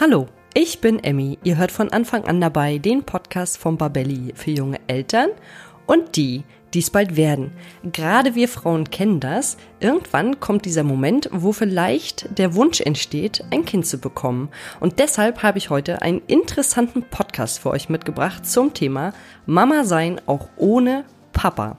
Hallo, ich bin Emmy. Ihr hört von Anfang an dabei den Podcast von Babelli für junge Eltern und die, die es bald werden. Gerade wir Frauen kennen das. Irgendwann kommt dieser Moment, wo vielleicht der Wunsch entsteht, ein Kind zu bekommen. Und deshalb habe ich heute einen interessanten Podcast für euch mitgebracht zum Thema Mama sein auch ohne Papa.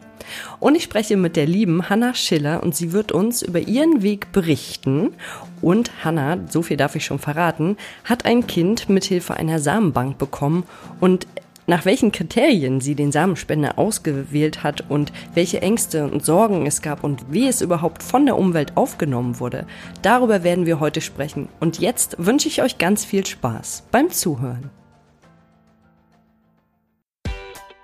Und ich spreche mit der lieben Hanna Schiller und sie wird uns über ihren Weg berichten. Und Hanna, so viel darf ich schon verraten, hat ein Kind mithilfe einer Samenbank bekommen und nach welchen Kriterien sie den Samenspender ausgewählt hat und welche Ängste und Sorgen es gab und wie es überhaupt von der Umwelt aufgenommen wurde, darüber werden wir heute sprechen. Und jetzt wünsche ich euch ganz viel Spaß beim Zuhören.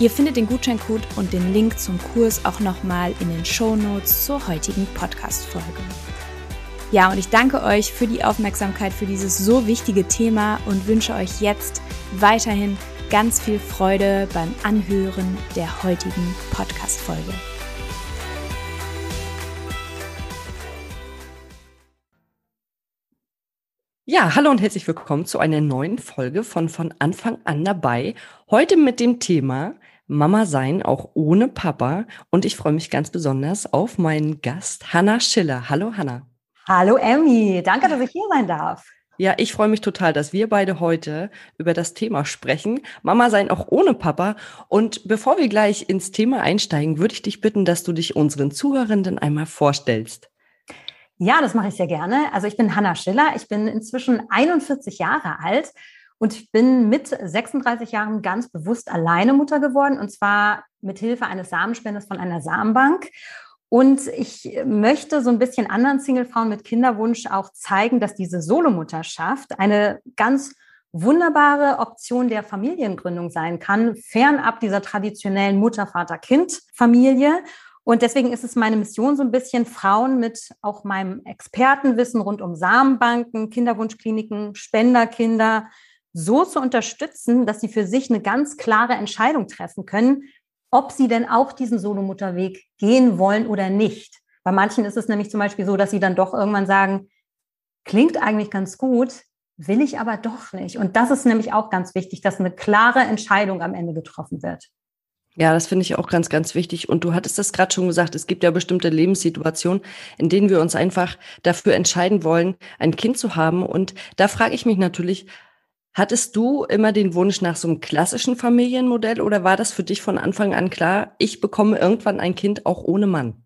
Ihr findet den Gutscheincode und den Link zum Kurs auch nochmal in den Show Notes zur heutigen Podcast-Folge. Ja, und ich danke euch für die Aufmerksamkeit für dieses so wichtige Thema und wünsche euch jetzt weiterhin ganz viel Freude beim Anhören der heutigen Podcast-Folge. Ja, hallo und herzlich willkommen zu einer neuen Folge von von Anfang an dabei. Heute mit dem Thema Mama sein, auch ohne Papa. Und ich freue mich ganz besonders auf meinen Gast, Hanna Schiller. Hallo, Hanna. Hallo, Emmy. Danke, dass ich hier sein darf. Ja, ich freue mich total, dass wir beide heute über das Thema sprechen. Mama sein auch ohne Papa. Und bevor wir gleich ins Thema einsteigen, würde ich dich bitten, dass du dich unseren Zuhörenden einmal vorstellst. Ja, das mache ich sehr gerne. Also ich bin Hanna Schiller. Ich bin inzwischen 41 Jahre alt und ich bin mit 36 Jahren ganz bewusst alleine Mutter geworden und zwar mit Hilfe eines Samenspenders von einer Samenbank. Und ich möchte so ein bisschen anderen Singlefrauen mit Kinderwunsch auch zeigen, dass diese Solomutterschaft eine ganz wunderbare Option der Familiengründung sein kann, fernab dieser traditionellen Mutter-Vater-Kind-Familie. Und deswegen ist es meine Mission, so ein bisschen Frauen mit auch meinem Expertenwissen rund um Samenbanken, Kinderwunschkliniken, Spenderkinder, so zu unterstützen, dass sie für sich eine ganz klare Entscheidung treffen können, ob sie denn auch diesen Solomutterweg gehen wollen oder nicht. Bei manchen ist es nämlich zum Beispiel so, dass sie dann doch irgendwann sagen, klingt eigentlich ganz gut, will ich aber doch nicht. Und das ist nämlich auch ganz wichtig, dass eine klare Entscheidung am Ende getroffen wird. Ja, das finde ich auch ganz, ganz wichtig. Und du hattest das gerade schon gesagt, es gibt ja bestimmte Lebenssituationen, in denen wir uns einfach dafür entscheiden wollen, ein Kind zu haben. Und da frage ich mich natürlich, Hattest du immer den Wunsch nach so einem klassischen Familienmodell oder war das für dich von Anfang an klar, ich bekomme irgendwann ein Kind auch ohne Mann?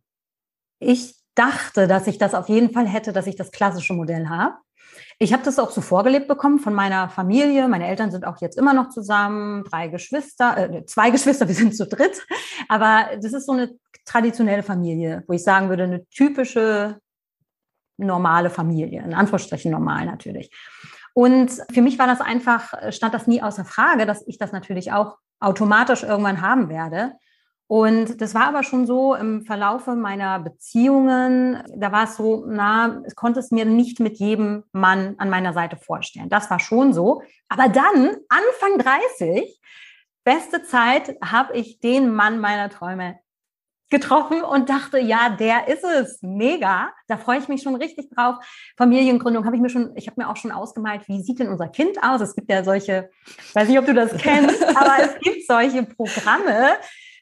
Ich dachte, dass ich das auf jeden Fall hätte, dass ich das klassische Modell habe. Ich habe das auch so vorgelebt bekommen von meiner Familie. Meine Eltern sind auch jetzt immer noch zusammen, drei Geschwister, äh, zwei Geschwister, wir sind zu dritt. Aber das ist so eine traditionelle Familie, wo ich sagen würde, eine typische normale Familie, in Anführungsstrichen normal natürlich. Und für mich war das einfach, stand das nie außer Frage, dass ich das natürlich auch automatisch irgendwann haben werde. Und das war aber schon so im Verlaufe meiner Beziehungen, da war es so, na, ich konnte es mir nicht mit jedem Mann an meiner Seite vorstellen. Das war schon so. Aber dann, Anfang 30, beste Zeit, habe ich den Mann meiner Träume getroffen und dachte, ja, der ist es. Mega. Da freue ich mich schon richtig drauf. Familiengründung habe ich mir schon, ich habe mir auch schon ausgemalt, wie sieht denn unser Kind aus? Es gibt ja solche, weiß nicht, ob du das kennst, aber es gibt solche Programme,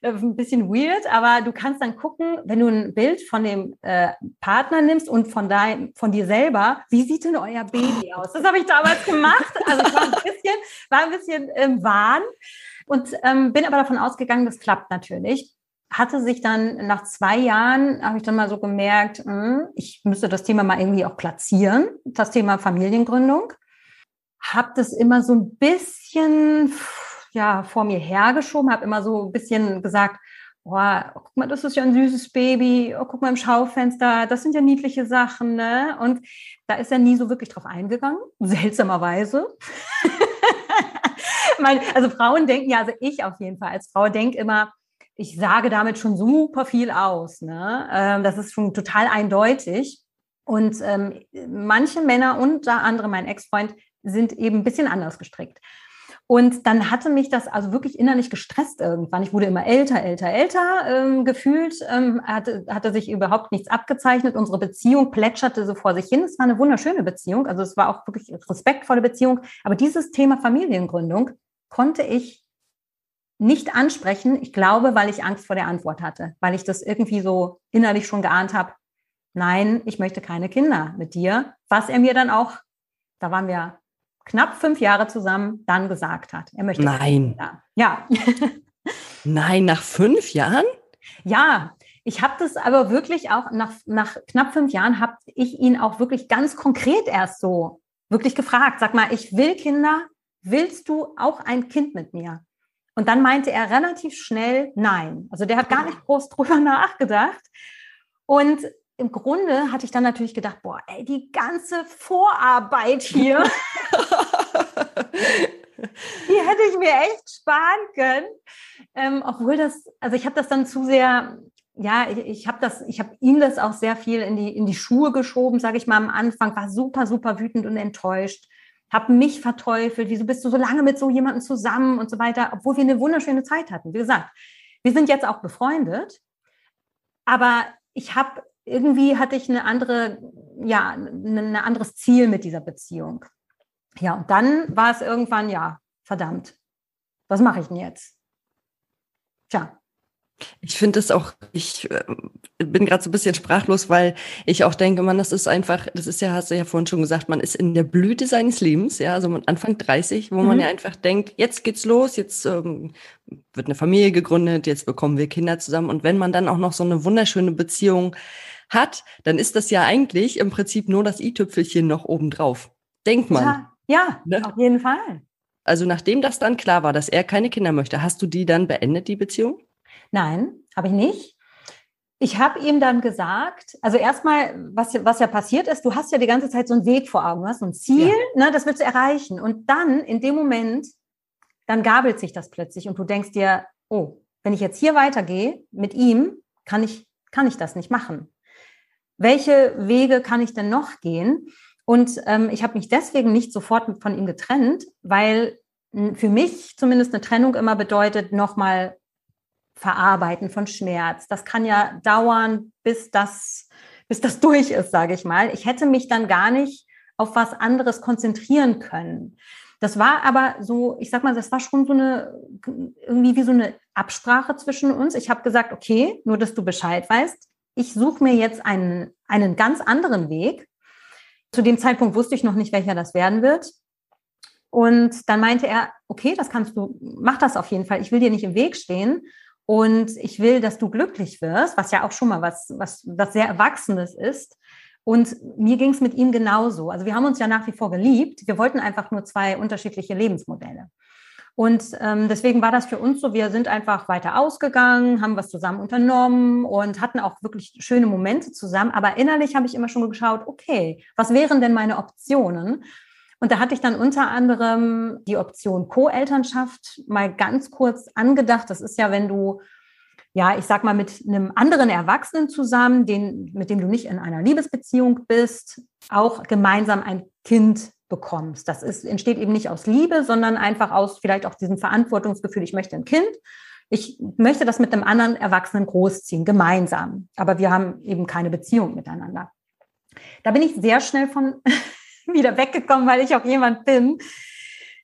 äh, ein bisschen weird, aber du kannst dann gucken, wenn du ein Bild von dem äh, Partner nimmst und von, dein, von dir selber, wie sieht denn euer Baby aus? Das habe ich damals gemacht. Also ich war ein bisschen, war ein bisschen im Wahn und ähm, bin aber davon ausgegangen, das klappt natürlich. Hatte sich dann nach zwei Jahren, habe ich dann mal so gemerkt, hm, ich müsste das Thema mal irgendwie auch platzieren, das Thema Familiengründung. Habe das immer so ein bisschen ja vor mir hergeschoben, habe immer so ein bisschen gesagt, oh, guck mal, das ist ja ein süßes Baby, oh, guck mal im Schaufenster, das sind ja niedliche Sachen, ne? Und da ist er nie so wirklich drauf eingegangen, seltsamerweise. also Frauen denken ja, also ich auf jeden Fall als Frau denke immer, ich sage damit schon super viel aus. Ne? Ähm, das ist schon total eindeutig. Und ähm, manche Männer, unter anderem mein Ex-Freund, sind eben ein bisschen anders gestrickt. Und dann hatte mich das also wirklich innerlich gestresst irgendwann. Ich wurde immer älter, älter, älter ähm, gefühlt, ähm, hatte, hatte sich überhaupt nichts abgezeichnet. Unsere Beziehung plätscherte so vor sich hin. Es war eine wunderschöne Beziehung, also es war auch wirklich respektvolle Beziehung. Aber dieses Thema Familiengründung konnte ich nicht ansprechen. Ich glaube, weil ich Angst vor der Antwort hatte, weil ich das irgendwie so innerlich schon geahnt habe. Nein, ich möchte keine Kinder mit dir. Was er mir dann auch, da waren wir knapp fünf Jahre zusammen dann gesagt hat. Er möchte. Nein. Ja. Nein, nach fünf Jahren? Ja, ich habe das aber wirklich auch nach, nach knapp fünf Jahren habe ich ihn auch wirklich ganz konkret erst so wirklich gefragt. Sag mal, ich will Kinder. Willst du auch ein Kind mit mir? Und dann meinte er relativ schnell nein. Also der hat gar nicht groß drüber nachgedacht. Und im Grunde hatte ich dann natürlich gedacht, boah, ey, die ganze Vorarbeit hier, die hätte ich mir echt sparen können. Ähm, obwohl das, also ich habe das dann zu sehr, ja, ich, ich habe das, ich habe ihm das auch sehr viel in die, in die Schuhe geschoben, sage ich mal am Anfang, war super, super wütend und enttäuscht, habe mich verteufelt, wieso bist du so lange mit so jemandem zusammen und so weiter, obwohl wir eine wunderschöne Zeit hatten. Wie gesagt, wir sind jetzt auch befreundet, aber ich habe irgendwie hatte ich eine andere, ja, ein anderes Ziel mit dieser Beziehung. Ja, und dann war es irgendwann, ja, verdammt, was mache ich denn jetzt? Tja, ich finde es auch, ich äh, bin gerade so ein bisschen sprachlos, weil ich auch denke, man, das ist einfach, das ist ja, hast du ja vorhin schon gesagt, man ist in der Blüte seines Lebens, ja, also man Anfang 30, wo mhm. man ja einfach denkt, jetzt geht's los, jetzt ähm, wird eine Familie gegründet, jetzt bekommen wir Kinder zusammen und wenn man dann auch noch so eine wunderschöne Beziehung hat, dann ist das ja eigentlich im Prinzip nur das i-Tüpfelchen noch obendrauf. Denkt man. Ja, ja ne? auf jeden Fall. Also nachdem das dann klar war, dass er keine Kinder möchte, hast du die dann beendet, die Beziehung? Nein, habe ich nicht. Ich habe ihm dann gesagt, also erstmal, was, was ja passiert ist, du hast ja die ganze Zeit so einen Weg vor Augen, du hast so ein Ziel, ja. ne, das willst du erreichen. Und dann, in dem Moment, dann gabelt sich das plötzlich und du denkst dir, oh, wenn ich jetzt hier weitergehe mit ihm, kann ich, kann ich das nicht machen. Welche Wege kann ich denn noch gehen? Und ähm, ich habe mich deswegen nicht sofort von ihm getrennt, weil für mich zumindest eine Trennung immer bedeutet, nochmal Verarbeiten von Schmerz. Das kann ja dauern, bis das, bis das durch ist, sage ich mal. Ich hätte mich dann gar nicht auf was anderes konzentrieren können. Das war aber so, ich sag mal, das war schon so eine, irgendwie wie so eine Absprache zwischen uns. Ich habe gesagt, okay, nur dass du Bescheid weißt, ich suche mir jetzt einen, einen ganz anderen Weg. Zu dem Zeitpunkt wusste ich noch nicht, welcher das werden wird. Und dann meinte er, okay, das kannst du, mach das auf jeden Fall. Ich will dir nicht im Weg stehen. Und ich will, dass du glücklich wirst, was ja auch schon mal was, was, was sehr Erwachsenes ist. Und mir ging es mit ihm genauso. Also wir haben uns ja nach wie vor geliebt. Wir wollten einfach nur zwei unterschiedliche Lebensmodelle. Und ähm, deswegen war das für uns so, wir sind einfach weiter ausgegangen, haben was zusammen unternommen und hatten auch wirklich schöne Momente zusammen. Aber innerlich habe ich immer schon geschaut, okay, was wären denn meine Optionen? Und da hatte ich dann unter anderem die Option Co-Elternschaft mal ganz kurz angedacht. Das ist ja, wenn du ja, ich sag mal, mit einem anderen Erwachsenen zusammen, den, mit dem du nicht in einer Liebesbeziehung bist, auch gemeinsam ein Kind bekommst. Das ist, entsteht eben nicht aus Liebe, sondern einfach aus vielleicht auch diesem Verantwortungsgefühl, ich möchte ein Kind. Ich möchte das mit einem anderen Erwachsenen großziehen, gemeinsam. Aber wir haben eben keine Beziehung miteinander. Da bin ich sehr schnell von wieder weggekommen, weil ich auch jemand bin.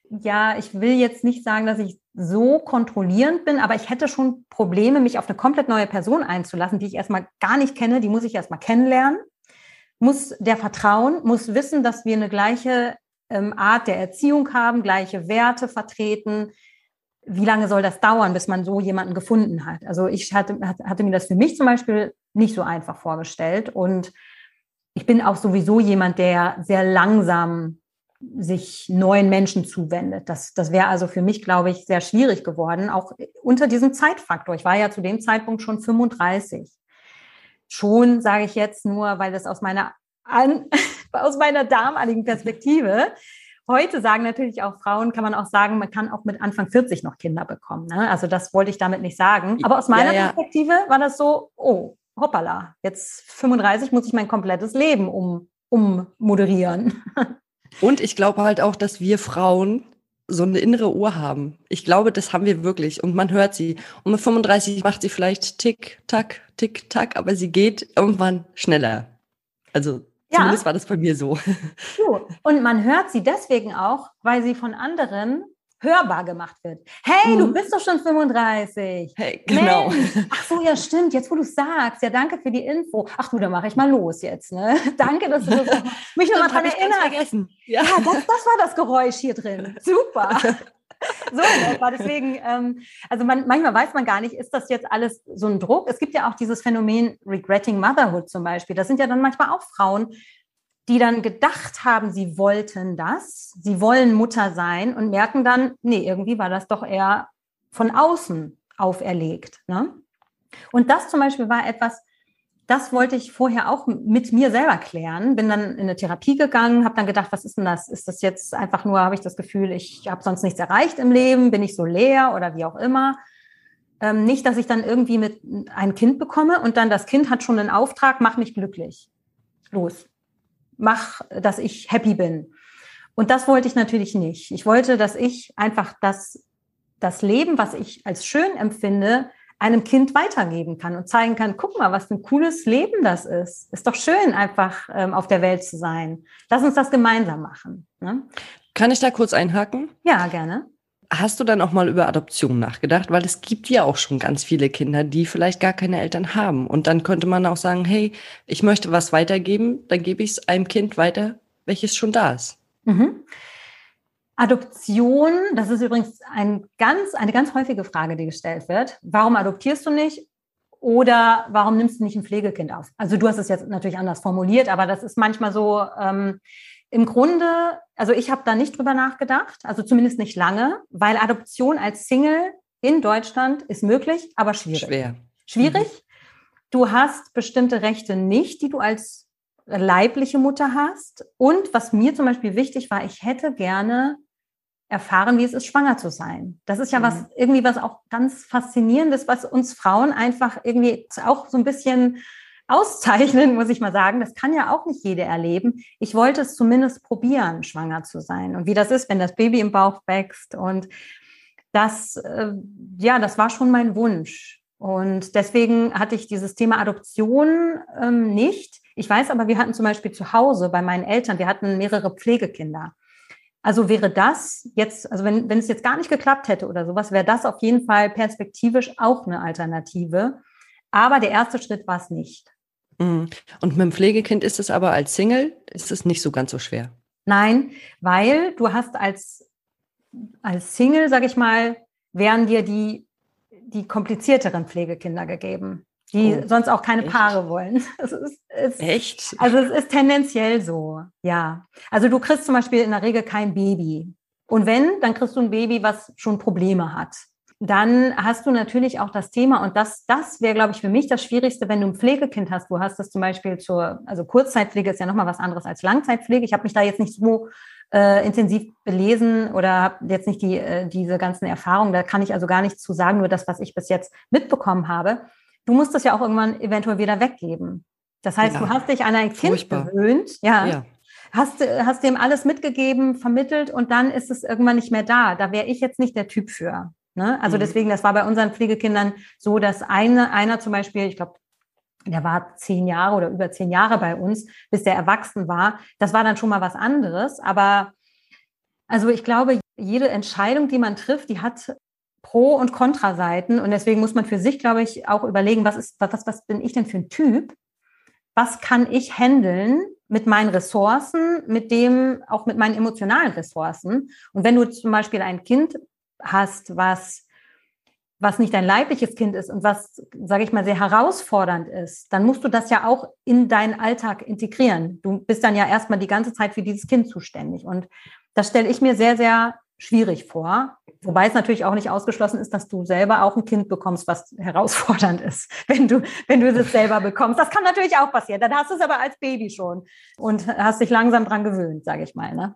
Ja, ich will jetzt nicht sagen, dass ich so kontrollierend bin, aber ich hätte schon Probleme, mich auf eine komplett neue Person einzulassen, die ich erstmal gar nicht kenne, die muss ich erstmal kennenlernen, muss der vertrauen, muss wissen, dass wir eine gleiche ähm, Art der Erziehung haben, gleiche Werte vertreten. Wie lange soll das dauern, bis man so jemanden gefunden hat? Also ich hatte, hatte mir das für mich zum Beispiel nicht so einfach vorgestellt und ich bin auch sowieso jemand, der sehr langsam sich neuen Menschen zuwendet. Das, das wäre also für mich, glaube ich, sehr schwierig geworden, auch unter diesem Zeitfaktor. Ich war ja zu dem Zeitpunkt schon 35. Schon sage ich jetzt nur, weil das aus meiner, an, aus meiner damaligen Perspektive Heute sagen natürlich auch Frauen, kann man auch sagen, man kann auch mit Anfang 40 noch Kinder bekommen. Ne? Also das wollte ich damit nicht sagen. Aber aus meiner ja, ja. Perspektive war das so, oh, hoppala, jetzt 35 muss ich mein komplettes Leben um, ummoderieren. Und ich glaube halt auch, dass wir Frauen so eine innere Uhr haben. Ich glaube, das haben wir wirklich und man hört sie. Und mit 35 macht sie vielleicht tick, tack, tick, tack, aber sie geht irgendwann schneller. Also ja. zumindest war das bei mir so. Und man hört sie deswegen auch, weil sie von anderen hörbar gemacht wird. Hey, mhm. du bist doch schon 35. Hey, genau. Mensch. Ach so, ja, stimmt. Jetzt, wo du sagst, ja, danke für die Info. Ach du, dann mache ich mal los jetzt. Ne? Danke, dass du das mich nochmal dran erinnerst. Ja, ja das, das war das Geräusch hier drin. Super. so war deswegen, ähm, also man, manchmal weiß man gar nicht, ist das jetzt alles so ein Druck? Es gibt ja auch dieses Phänomen Regretting Motherhood zum Beispiel. Das sind ja dann manchmal auch Frauen, die dann gedacht haben, sie wollten das, sie wollen Mutter sein und merken dann, nee, irgendwie war das doch eher von außen auferlegt. Ne? Und das zum Beispiel war etwas, das wollte ich vorher auch mit mir selber klären. Bin dann in eine Therapie gegangen, habe dann gedacht, was ist denn das? Ist das jetzt einfach nur, habe ich das Gefühl, ich habe sonst nichts erreicht im Leben, bin ich so leer oder wie auch immer? Ähm, nicht, dass ich dann irgendwie mit ein Kind bekomme und dann das Kind hat schon einen Auftrag, mach mich glücklich. Los, mach, dass ich happy bin. Und das wollte ich natürlich nicht. Ich wollte, dass ich einfach das, das Leben, was ich als schön empfinde, einem Kind weitergeben kann und zeigen kann, guck mal, was ein cooles Leben das ist. Ist doch schön, einfach ähm, auf der Welt zu sein. Lass uns das gemeinsam machen. Ne? Kann ich da kurz einhaken? Ja, gerne. Hast du dann auch mal über Adoption nachgedacht? Weil es gibt ja auch schon ganz viele Kinder, die vielleicht gar keine Eltern haben. Und dann könnte man auch sagen, hey, ich möchte was weitergeben, dann gebe ich es einem Kind weiter, welches schon da ist. Mhm. Adoption, das ist übrigens ein ganz, eine ganz häufige Frage, die gestellt wird. Warum adoptierst du nicht? Oder warum nimmst du nicht ein Pflegekind auf? Also du hast es jetzt natürlich anders formuliert, aber das ist manchmal so, ähm, im Grunde, also ich habe da nicht drüber nachgedacht, also zumindest nicht lange, weil Adoption als Single in Deutschland ist möglich, aber schwierig. Schwer. Schwierig. Mhm. Du hast bestimmte Rechte nicht, die du als leibliche Mutter hast. Und was mir zum Beispiel wichtig war, ich hätte gerne erfahren, wie es ist, schwanger zu sein. Das ist ja mhm. was, irgendwie was auch ganz faszinierendes, was uns Frauen einfach irgendwie auch so ein bisschen auszeichnen, muss ich mal sagen. Das kann ja auch nicht jede erleben. Ich wollte es zumindest probieren, schwanger zu sein und wie das ist, wenn das Baby im Bauch wächst. Und das, äh, ja, das war schon mein Wunsch. Und deswegen hatte ich dieses Thema Adoption ähm, nicht. Ich weiß aber, wir hatten zum Beispiel zu Hause bei meinen Eltern, wir hatten mehrere Pflegekinder. Also wäre das jetzt, also wenn, wenn es jetzt gar nicht geklappt hätte oder sowas, wäre das auf jeden Fall perspektivisch auch eine Alternative. Aber der erste Schritt war es nicht. Mhm. Und mit dem Pflegekind ist es aber als Single, ist es nicht so ganz so schwer. Nein, weil du hast als, als Single, sag ich mal, wären dir die, die komplizierteren Pflegekinder gegeben. die oh, sonst auch keine echt? Paare wollen. Es ist, es, echt? Also es ist tendenziell so, ja. Also du kriegst zum Beispiel in der Regel kein Baby. Und wenn, dann kriegst du ein Baby, was schon Probleme hat. Dann hast du natürlich auch das Thema, und das, das wäre, glaube ich, für mich das Schwierigste, wenn du ein Pflegekind hast. Du hast das zum Beispiel zur, also Kurzzeitpflege ist ja nochmal was anderes als Langzeitpflege. Ich habe mich da jetzt nicht so äh, intensiv belesen oder habe jetzt nicht die, äh, diese ganzen Erfahrungen. Da kann ich also gar nichts zu sagen, nur das, was ich bis jetzt mitbekommen habe. Du musst es ja auch irgendwann eventuell wieder weggeben. Das heißt, ja. du hast dich an ein Kind Furchtbar. gewöhnt, ja, ja. Hast, hast dem alles mitgegeben, vermittelt und dann ist es irgendwann nicht mehr da. Da wäre ich jetzt nicht der Typ für. Ne? Also mhm. deswegen, das war bei unseren Pflegekindern so, dass eine, einer zum Beispiel, ich glaube, der war zehn Jahre oder über zehn Jahre bei uns, bis der erwachsen war. Das war dann schon mal was anderes. Aber also ich glaube, jede Entscheidung, die man trifft, die hat Pro- und Kontraseiten. Und deswegen muss man für sich, glaube ich, auch überlegen, was ist, was, was bin ich denn für ein Typ? Was kann ich handeln mit meinen Ressourcen, mit dem, auch mit meinen emotionalen Ressourcen? Und wenn du zum Beispiel ein Kind hast, was was nicht dein leibliches Kind ist und was, sage ich mal, sehr herausfordernd ist, dann musst du das ja auch in deinen Alltag integrieren. Du bist dann ja erstmal die ganze Zeit für dieses Kind zuständig. Und das stelle ich mir sehr, sehr schwierig vor. Wobei es natürlich auch nicht ausgeschlossen ist, dass du selber auch ein Kind bekommst, was herausfordernd ist, wenn du, wenn du das selber bekommst. Das kann natürlich auch passieren. Dann hast du es aber als Baby schon und hast dich langsam dran gewöhnt, sage ich mal. Ne?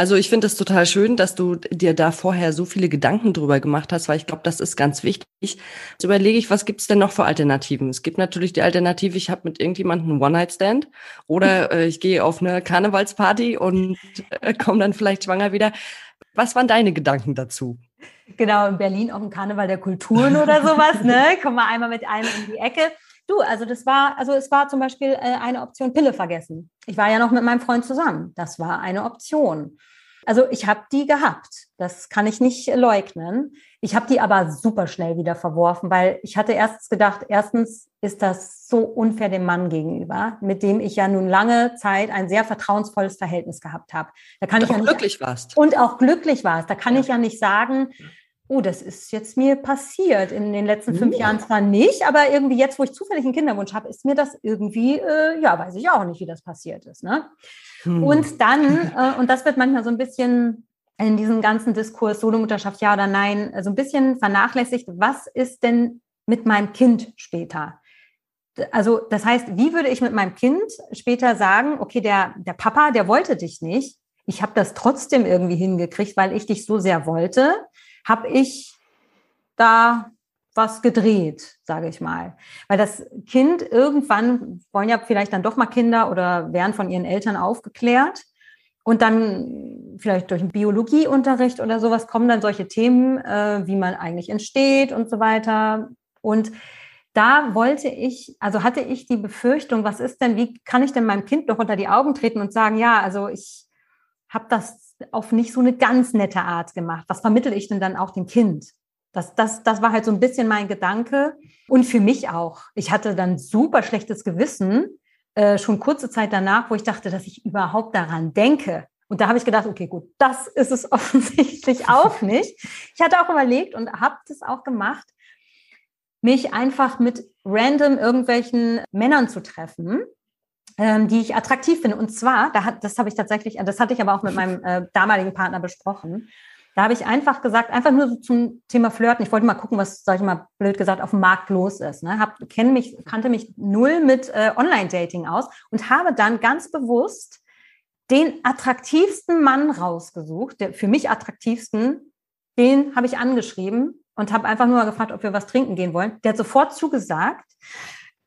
Also ich finde es total schön, dass du dir da vorher so viele Gedanken drüber gemacht hast, weil ich glaube, das ist ganz wichtig. Jetzt überlege ich, was gibt es denn noch für Alternativen? Es gibt natürlich die Alternative, ich habe mit irgendjemandem einen One-Night-Stand oder äh, ich gehe auf eine Karnevalsparty und äh, komme dann vielleicht schwanger wieder. Was waren deine Gedanken dazu? Genau, in Berlin auf dem Karneval der Kulturen oder sowas, ne? Komm mal einmal mit einem in die Ecke. Du, also das war, also es war zum Beispiel äh, eine Option Pille vergessen. Ich war ja noch mit meinem Freund zusammen. Das war eine Option. Also ich habe die gehabt. Das kann ich nicht leugnen. Ich habe die aber super schnell wieder verworfen, weil ich hatte erstens gedacht, erstens ist das so unfair dem Mann gegenüber, mit dem ich ja nun lange Zeit ein sehr vertrauensvolles Verhältnis gehabt habe. Da kann und ich ja nicht, glücklich warst. Und auch glücklich warst. Da kann ja. ich ja nicht sagen, oh, das ist jetzt mir passiert. In den letzten fünf ja. Jahren zwar nicht, aber irgendwie jetzt, wo ich zufällig einen Kinderwunsch habe, ist mir das irgendwie, äh, ja, weiß ich auch nicht, wie das passiert ist. Ne? Hm. Und dann, äh, und das wird manchmal so ein bisschen in diesem ganzen Diskurs Solomutterschaft ja oder nein, so ein bisschen vernachlässigt, was ist denn mit meinem Kind später? Also das heißt, wie würde ich mit meinem Kind später sagen, okay, der, der Papa, der wollte dich nicht, ich habe das trotzdem irgendwie hingekriegt, weil ich dich so sehr wollte habe ich da was gedreht, sage ich mal. Weil das Kind irgendwann wollen ja vielleicht dann doch mal Kinder oder werden von ihren Eltern aufgeklärt. Und dann vielleicht durch einen Biologieunterricht oder sowas kommen dann solche Themen, äh, wie man eigentlich entsteht und so weiter. Und da wollte ich, also hatte ich die Befürchtung, was ist denn, wie kann ich denn meinem Kind noch unter die Augen treten und sagen, ja, also ich habe das auf nicht so eine ganz nette Art gemacht. Was vermittel ich denn dann auch dem Kind? Das, das, das war halt so ein bisschen mein Gedanke. Und für mich auch. Ich hatte dann super schlechtes Gewissen, äh, schon kurze Zeit danach, wo ich dachte, dass ich überhaupt daran denke. Und da habe ich gedacht, okay, gut, das ist es offensichtlich auch nicht. Ich hatte auch überlegt und habe das auch gemacht, mich einfach mit random irgendwelchen Männern zu treffen, ähm, die ich attraktiv finde. Und zwar, da hat, das habe ich tatsächlich, das hatte ich aber auch mit meinem äh, damaligen Partner besprochen. Da habe ich einfach gesagt, einfach nur so zum Thema Flirten. Ich wollte mal gucken, was, sag ich mal, blöd gesagt, auf dem Markt los ist. Ne? Hab, kenn mich, kannte mich null mit äh, Online-Dating aus und habe dann ganz bewusst den attraktivsten Mann rausgesucht, der für mich attraktivsten, den habe ich angeschrieben und habe einfach nur gefragt, ob wir was trinken gehen wollen. Der hat sofort zugesagt.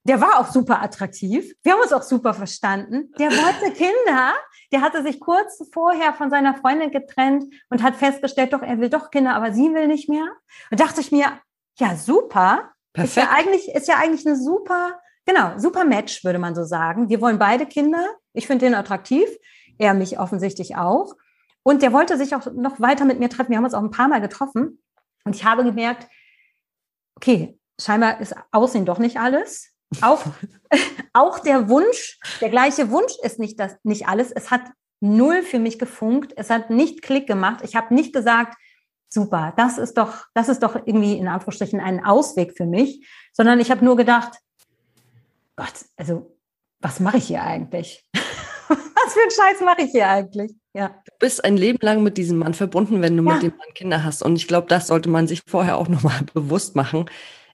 Der war auch super attraktiv. Wir haben uns auch super verstanden. Der wollte Kinder. Der hatte sich kurz vorher von seiner Freundin getrennt und hat festgestellt, doch, er will doch Kinder, aber sie will nicht mehr. Und dachte ich mir, ja, super. Perfekt. Ist ja eigentlich, ist ja eigentlich eine super, genau, super Match, würde man so sagen. Wir wollen beide Kinder. Ich finde den attraktiv. Er mich offensichtlich auch. Und der wollte sich auch noch weiter mit mir treffen. Wir haben uns auch ein paar Mal getroffen. Und ich habe gemerkt, okay, scheinbar ist Aussehen doch nicht alles. Auch, auch der Wunsch, der gleiche Wunsch ist nicht, das, nicht alles. Es hat null für mich gefunkt. Es hat nicht Klick gemacht. Ich habe nicht gesagt, super, das ist doch, das ist doch irgendwie in Anführungsstrichen ein Ausweg für mich, sondern ich habe nur gedacht, Gott, also was mache ich hier eigentlich? was für einen Scheiß mache ich hier eigentlich? Ja. Du bist ein Leben lang mit diesem Mann verbunden, wenn du ja. mit dem Mann Kinder hast. Und ich glaube, das sollte man sich vorher auch nochmal bewusst machen.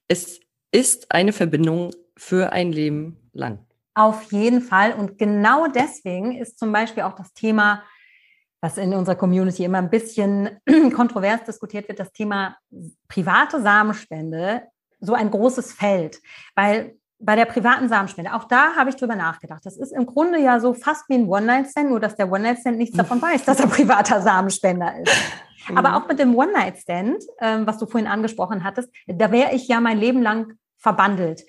Es ist eine Verbindung für ein Leben lang. Auf jeden Fall. Und genau deswegen ist zum Beispiel auch das Thema, was in unserer Community immer ein bisschen kontrovers diskutiert wird, das Thema private Samenspende so ein großes Feld. Weil bei der privaten Samenspende, auch da habe ich drüber nachgedacht. Das ist im Grunde ja so fast wie ein One-Night-Stand, nur dass der One-Night-Stand nichts davon weiß, dass er privater Samenspender ist. Aber auch mit dem One-Night-Stand, ähm, was du vorhin angesprochen hattest, da wäre ich ja mein Leben lang verbandelt.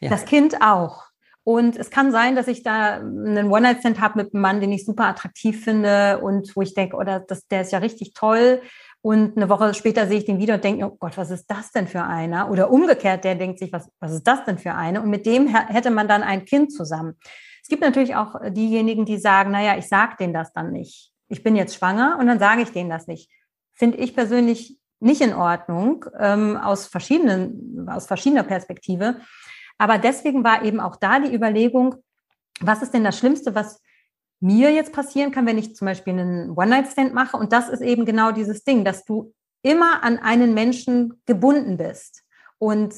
Ja. Das Kind auch. Und es kann sein, dass ich da einen One-Night-Stand habe mit einem Mann, den ich super attraktiv finde und wo ich denke, oder das, der ist ja richtig toll. Und eine Woche später sehe ich den wieder und denke, oh Gott, was ist das denn für einer? Oder umgekehrt, der denkt sich, was, was ist das denn für eine? Und mit dem hätte man dann ein Kind zusammen. Es gibt natürlich auch diejenigen, die sagen, naja, ich sage denen das dann nicht. Ich bin jetzt schwanger und dann sage ich denen das nicht. Finde ich persönlich nicht in Ordnung, ähm, aus, verschiedenen, aus verschiedener Perspektive. Aber deswegen war eben auch da die Überlegung, was ist denn das Schlimmste, was mir jetzt passieren kann, wenn ich zum Beispiel einen One-Night-Stand mache. Und das ist eben genau dieses Ding, dass du immer an einen Menschen gebunden bist. Und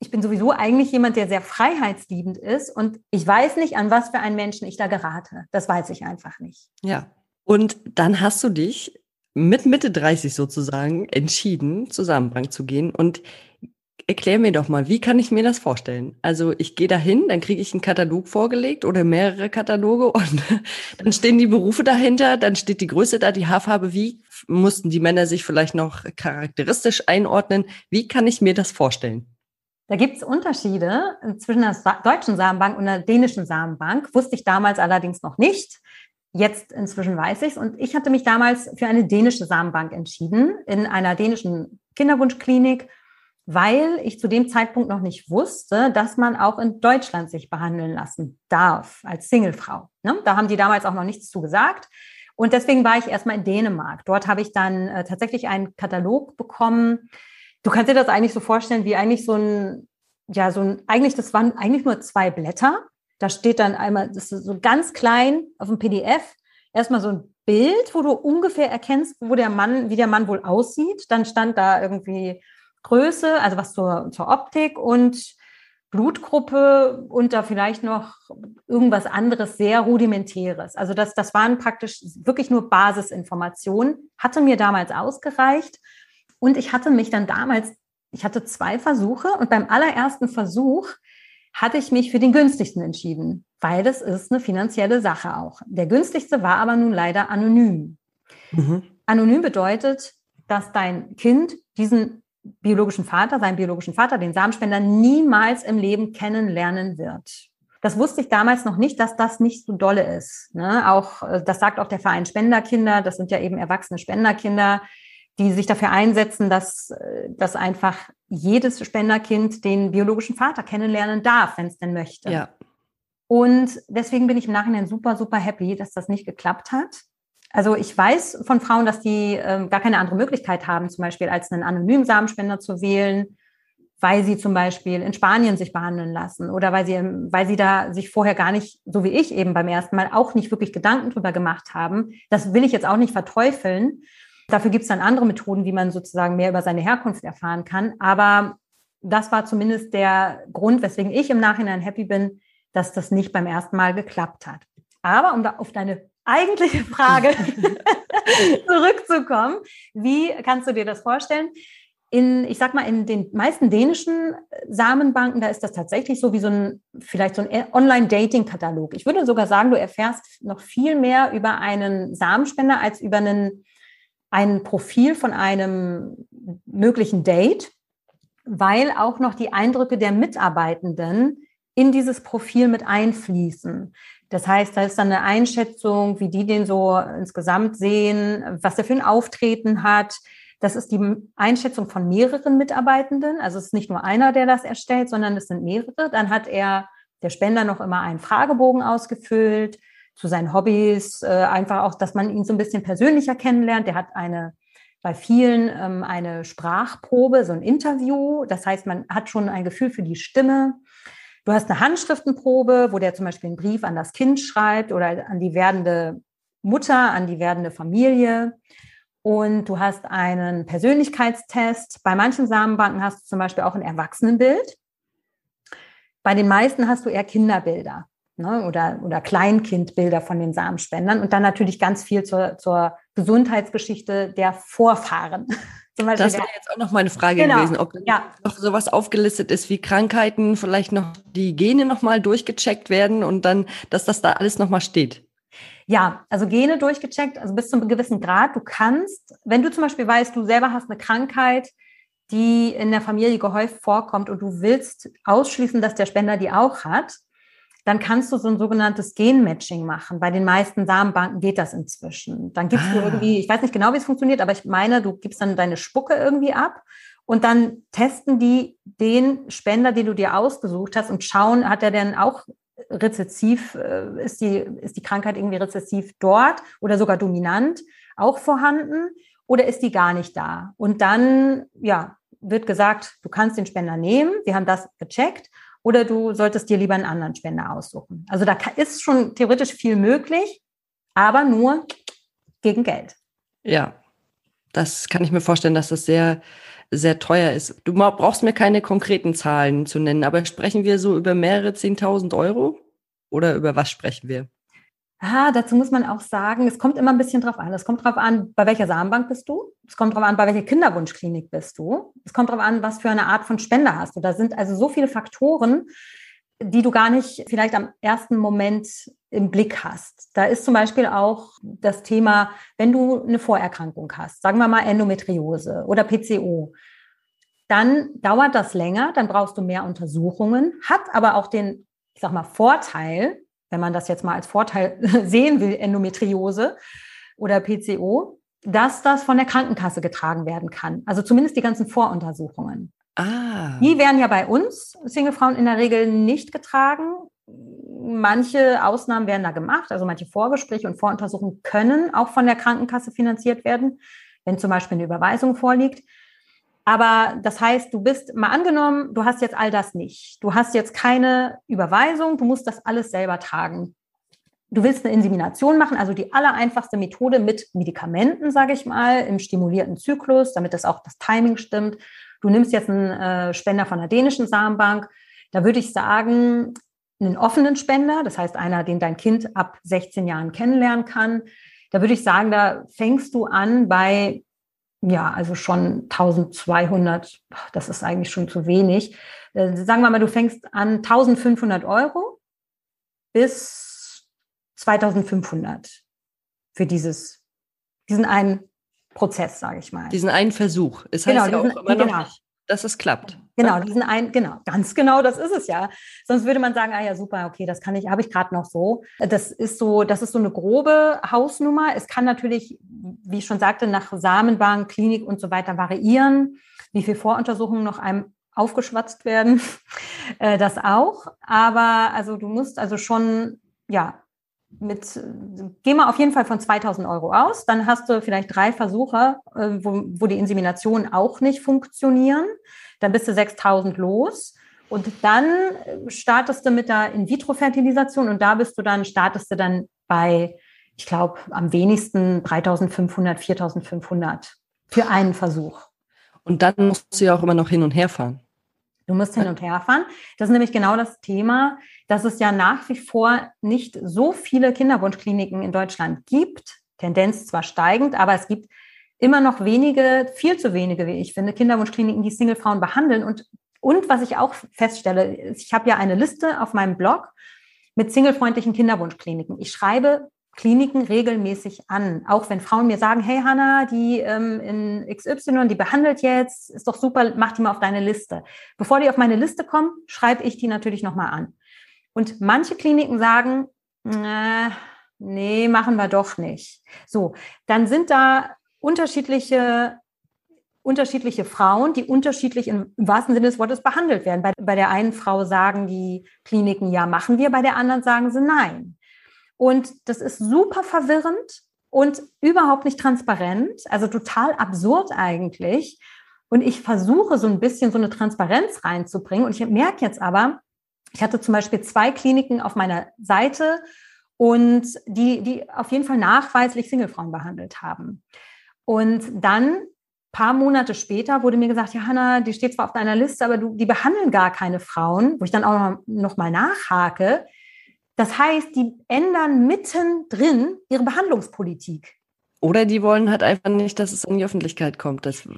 ich bin sowieso eigentlich jemand, der sehr freiheitsliebend ist. Und ich weiß nicht, an was für einen Menschen ich da gerate. Das weiß ich einfach nicht. Ja. Und dann hast du dich mit Mitte 30 sozusagen entschieden, zur Samenbank zu gehen. Und Erklär mir doch mal, wie kann ich mir das vorstellen? Also ich gehe da hin, dann kriege ich einen Katalog vorgelegt oder mehrere Kataloge und dann stehen die Berufe dahinter, dann steht die Größe da, die Haarfarbe, wie mussten die Männer sich vielleicht noch charakteristisch einordnen? Wie kann ich mir das vorstellen? Da gibt es Unterschiede zwischen der deutschen Samenbank und der dänischen Samenbank. Wusste ich damals allerdings noch nicht. Jetzt inzwischen weiß ich es. Und ich hatte mich damals für eine dänische Samenbank entschieden, in einer dänischen Kinderwunschklinik weil ich zu dem Zeitpunkt noch nicht wusste, dass man auch in Deutschland sich behandeln lassen darf als Singlefrau. Ne? Da haben die damals auch noch nichts zu gesagt. Und deswegen war ich erstmal in Dänemark. Dort habe ich dann äh, tatsächlich einen Katalog bekommen. Du kannst dir das eigentlich so vorstellen, wie eigentlich so ein, ja, so ein, eigentlich, das waren eigentlich nur zwei Blätter. Da steht dann einmal, das ist so ganz klein auf dem PDF, erstmal so ein Bild, wo du ungefähr erkennst, wo der Mann, wie der Mann wohl aussieht. Dann stand da irgendwie Größe, also was zur, zur Optik und Blutgruppe und da vielleicht noch irgendwas anderes sehr rudimentäres. Also das, das waren praktisch wirklich nur Basisinformationen, hatte mir damals ausgereicht und ich hatte mich dann damals, ich hatte zwei Versuche und beim allerersten Versuch hatte ich mich für den günstigsten entschieden, weil das ist eine finanzielle Sache auch. Der günstigste war aber nun leider anonym. Mhm. Anonym bedeutet, dass dein Kind diesen biologischen Vater, seinen biologischen Vater, den Samenspender, niemals im Leben kennenlernen wird. Das wusste ich damals noch nicht, dass das nicht so dolle ist. Ne? Auch, äh, das sagt auch der Verein Spenderkinder, das sind ja eben erwachsene Spenderkinder, die sich dafür einsetzen, dass, äh, dass einfach jedes Spenderkind den biologischen Vater kennenlernen darf, wenn es denn möchte. Ja. Und deswegen bin ich im Nachhinein super, super happy, dass das nicht geklappt hat. Also ich weiß von Frauen, dass die ähm, gar keine andere Möglichkeit haben, zum Beispiel als einen anonymen Samenspender zu wählen, weil sie zum Beispiel in Spanien sich behandeln lassen oder weil sie, weil sie da sich vorher gar nicht, so wie ich eben beim ersten Mal, auch nicht wirklich Gedanken drüber gemacht haben. Das will ich jetzt auch nicht verteufeln. Dafür gibt es dann andere Methoden, wie man sozusagen mehr über seine Herkunft erfahren kann. Aber das war zumindest der Grund, weswegen ich im Nachhinein happy bin, dass das nicht beim ersten Mal geklappt hat. Aber um da auf deine eigentliche Frage zurückzukommen, wie kannst du dir das vorstellen? In, ich sag mal, in den meisten dänischen Samenbanken, da ist das tatsächlich so wie so ein, vielleicht so ein Online-Dating-Katalog. Ich würde sogar sagen, du erfährst noch viel mehr über einen Samenspender als über einen, ein Profil von einem möglichen Date, weil auch noch die Eindrücke der Mitarbeitenden in dieses Profil mit einfließen. Das heißt, da ist dann eine Einschätzung, wie die den so insgesamt sehen, was er für ein Auftreten hat, das ist die Einschätzung von mehreren Mitarbeitenden. Also es ist nicht nur einer, der das erstellt, sondern es sind mehrere. Dann hat er, der Spender, noch immer einen Fragebogen ausgefüllt zu seinen Hobbys, äh, einfach auch, dass man ihn so ein bisschen persönlicher kennenlernt. Der hat eine bei vielen ähm, eine Sprachprobe, so ein Interview. Das heißt, man hat schon ein Gefühl für die Stimme. Du hast eine Handschriftenprobe, wo der zum Beispiel einen Brief an das Kind schreibt oder an die werdende Mutter, an die werdende Familie und du hast einen Persönlichkeitstest. Bei manchen Samenbanken hast du zum Beispiel auch ein Erwachsenenbild. Bei den meisten hast du eher Kinderbilder ne, oder, oder Kleinkindbilder von den Samenspendern und dann natürlich ganz viel zur, zur Gesundheitsgeschichte der Vorfahren. Das wäre jetzt auch noch meine Frage genau. gewesen, ob ja. noch sowas aufgelistet ist wie Krankheiten, vielleicht noch die Gene nochmal durchgecheckt werden und dann, dass das da alles nochmal steht. Ja, also Gene durchgecheckt, also bis zu einem gewissen Grad. Du kannst, wenn du zum Beispiel weißt, du selber hast eine Krankheit, die in der Familie gehäuft vorkommt und du willst ausschließen, dass der Spender die auch hat, dann kannst du so ein sogenanntes Genmatching machen. Bei den meisten Samenbanken geht das inzwischen. Dann gibst ah. du irgendwie, ich weiß nicht genau, wie es funktioniert, aber ich meine, du gibst dann deine Spucke irgendwie ab und dann testen die den Spender, den du dir ausgesucht hast und schauen, hat er denn auch rezessiv, äh, ist, die, ist die Krankheit irgendwie rezessiv dort oder sogar dominant auch vorhanden oder ist die gar nicht da? Und dann, ja, wird gesagt, du kannst den Spender nehmen, wir haben das gecheckt, oder du solltest dir lieber einen anderen Spender aussuchen. Also da ist schon theoretisch viel möglich, aber nur gegen Geld. Ja, das kann ich mir vorstellen, dass das sehr sehr teuer ist. Du brauchst mir keine konkreten Zahlen zu nennen, aber sprechen wir so über mehrere 10.000 Euro? Oder über was sprechen wir? Ah, dazu muss man auch sagen, es kommt immer ein bisschen drauf an. Es kommt drauf an, bei welcher Samenbank bist du? Es kommt drauf an, bei welcher Kinderwunschklinik bist du? Es kommt drauf an, was für eine Art von Spender hast du. Da sind also so viele Faktoren, die du gar nicht vielleicht am ersten Moment im Blick hast. Da ist zum Beispiel auch das Thema, wenn du eine Vorerkrankung hast, sagen wir mal Endometriose oder PCO, dann dauert das länger, dann brauchst du mehr Untersuchungen, hat aber auch den, ich sag mal, Vorteil, wenn man das jetzt mal als Vorteil sehen will, Endometriose oder PCO, dass das von der Krankenkasse getragen werden kann. Also zumindest die ganzen Voruntersuchungen. Ah. Die werden ja bei uns Singlefrauen in der Regel nicht getragen. Manche Ausnahmen werden da gemacht, also manche Vorgespräche und Voruntersuchungen können auch von der Krankenkasse finanziert werden, wenn zum Beispiel eine Überweisung vorliegt. Aber das heißt, du bist mal angenommen, du hast jetzt all das nicht. Du hast jetzt keine Überweisung, du musst das alles selber tragen. Du willst eine Insemination machen, also die allereinfachste Methode mit Medikamenten, sage ich mal, im stimulierten Zyklus, damit das auch das Timing stimmt du nimmst jetzt einen äh, Spender von der dänischen Samenbank, da würde ich sagen, einen offenen Spender, das heißt einer, den dein Kind ab 16 Jahren kennenlernen kann. Da würde ich sagen, da fängst du an bei, ja, also schon 1200, das ist eigentlich schon zu wenig. Äh, sagen wir mal, du fängst an 1500 Euro bis 2500 für dieses, diesen einen Prozess, sage ich mal. Diesen einen Versuch. Es heißt genau, ja diesen, auch immer genau. noch, dass es klappt. Genau, diesen einen, genau, ganz genau, das ist es ja. Sonst würde man sagen, ah ja, super, okay, das kann ich, habe ich gerade noch so. Das ist so, das ist so eine grobe Hausnummer. Es kann natürlich, wie ich schon sagte, nach Samenbank, Klinik und so weiter variieren, wie viel Voruntersuchungen noch einem aufgeschwatzt werden, äh, das auch. Aber also du musst also schon, ja, mit, geh mal auf jeden Fall von 2000 Euro aus, dann hast du vielleicht drei Versuche, äh, wo, wo die Inseminationen auch nicht funktionieren. dann bist du 6000 los. Und dann startest du mit der In-vitro-Fertilisation und da bist du dann, startest du dann bei, ich glaube, am wenigsten 3500, 4500 für einen Versuch. Und dann musst du ja auch immer noch hin und her fahren. Du musst hin und her fahren. Das ist nämlich genau das Thema, dass es ja nach wie vor nicht so viele Kinderwunschkliniken in Deutschland gibt. Tendenz zwar steigend, aber es gibt immer noch wenige, viel zu wenige, wie ich finde, Kinderwunschkliniken, die Singlefrauen behandeln. Und, und was ich auch feststelle, ich habe ja eine Liste auf meinem Blog mit singlefreundlichen Kinderwunschkliniken. Ich schreibe Kliniken regelmäßig an. Auch wenn Frauen mir sagen, hey Hanna, die ähm, in XY, die behandelt jetzt, ist doch super, mach die mal auf deine Liste. Bevor die auf meine Liste kommen, schreibe ich die natürlich nochmal an. Und manche Kliniken sagen, nee, machen wir doch nicht. So, dann sind da unterschiedliche unterschiedliche Frauen, die unterschiedlich im, wahrsten Sinne des Wortes behandelt werden. Bei, bei der einen Frau sagen die Kliniken, ja, machen wir, bei der anderen sagen sie nein. Und das ist super verwirrend und überhaupt nicht transparent, also total absurd eigentlich. Und ich versuche so ein bisschen so eine Transparenz reinzubringen. Und ich merke jetzt aber, ich hatte zum Beispiel zwei Kliniken auf meiner Seite und die, die auf jeden Fall nachweislich Singlefrauen behandelt haben. Und dann paar Monate später wurde mir gesagt, ja, Hanna, die steht zwar auf deiner Liste, aber du, die behandeln gar keine Frauen, wo ich dann auch noch, noch mal nachhake. Das heißt, die ändern mittendrin ihre Behandlungspolitik. Oder die wollen halt einfach nicht, dass es in die Öffentlichkeit kommt. Das,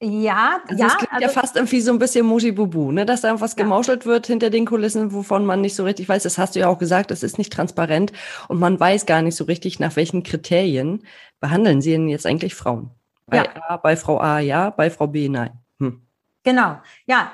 ja, also ja. Es klingt also, ja fast irgendwie so ein bisschen Mujibubu, ne? dass da irgendwas ja. gemauschelt wird hinter den Kulissen, wovon man nicht so richtig weiß. Das hast du ja auch gesagt, es ist nicht transparent und man weiß gar nicht so richtig, nach welchen Kriterien behandeln sie denn jetzt eigentlich Frauen. Bei, ja. A, bei Frau A ja, bei Frau B nein. Hm. Genau, ja,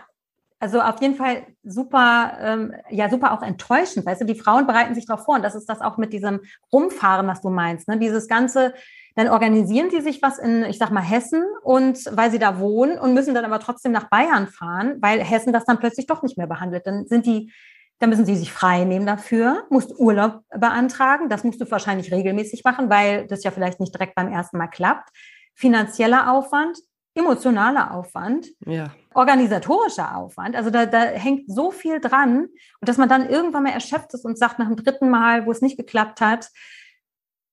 also auf jeden Fall super, ähm, ja, super auch enttäuschend. Weißt du, die Frauen bereiten sich darauf vor. Und das ist das auch mit diesem Rumfahren, was du meinst. Ne? Dieses ganze, dann organisieren die sich was in, ich sag mal, Hessen und weil sie da wohnen und müssen dann aber trotzdem nach Bayern fahren, weil Hessen das dann plötzlich doch nicht mehr behandelt. Dann sind die, dann müssen sie sich frei nehmen dafür, musst Urlaub beantragen. Das musst du wahrscheinlich regelmäßig machen, weil das ja vielleicht nicht direkt beim ersten Mal klappt. Finanzieller Aufwand, emotionaler Aufwand, ja. organisatorischer Aufwand. Also da, da hängt so viel dran und dass man dann irgendwann mal erschöpft ist und sagt nach dem dritten Mal, wo es nicht geklappt hat,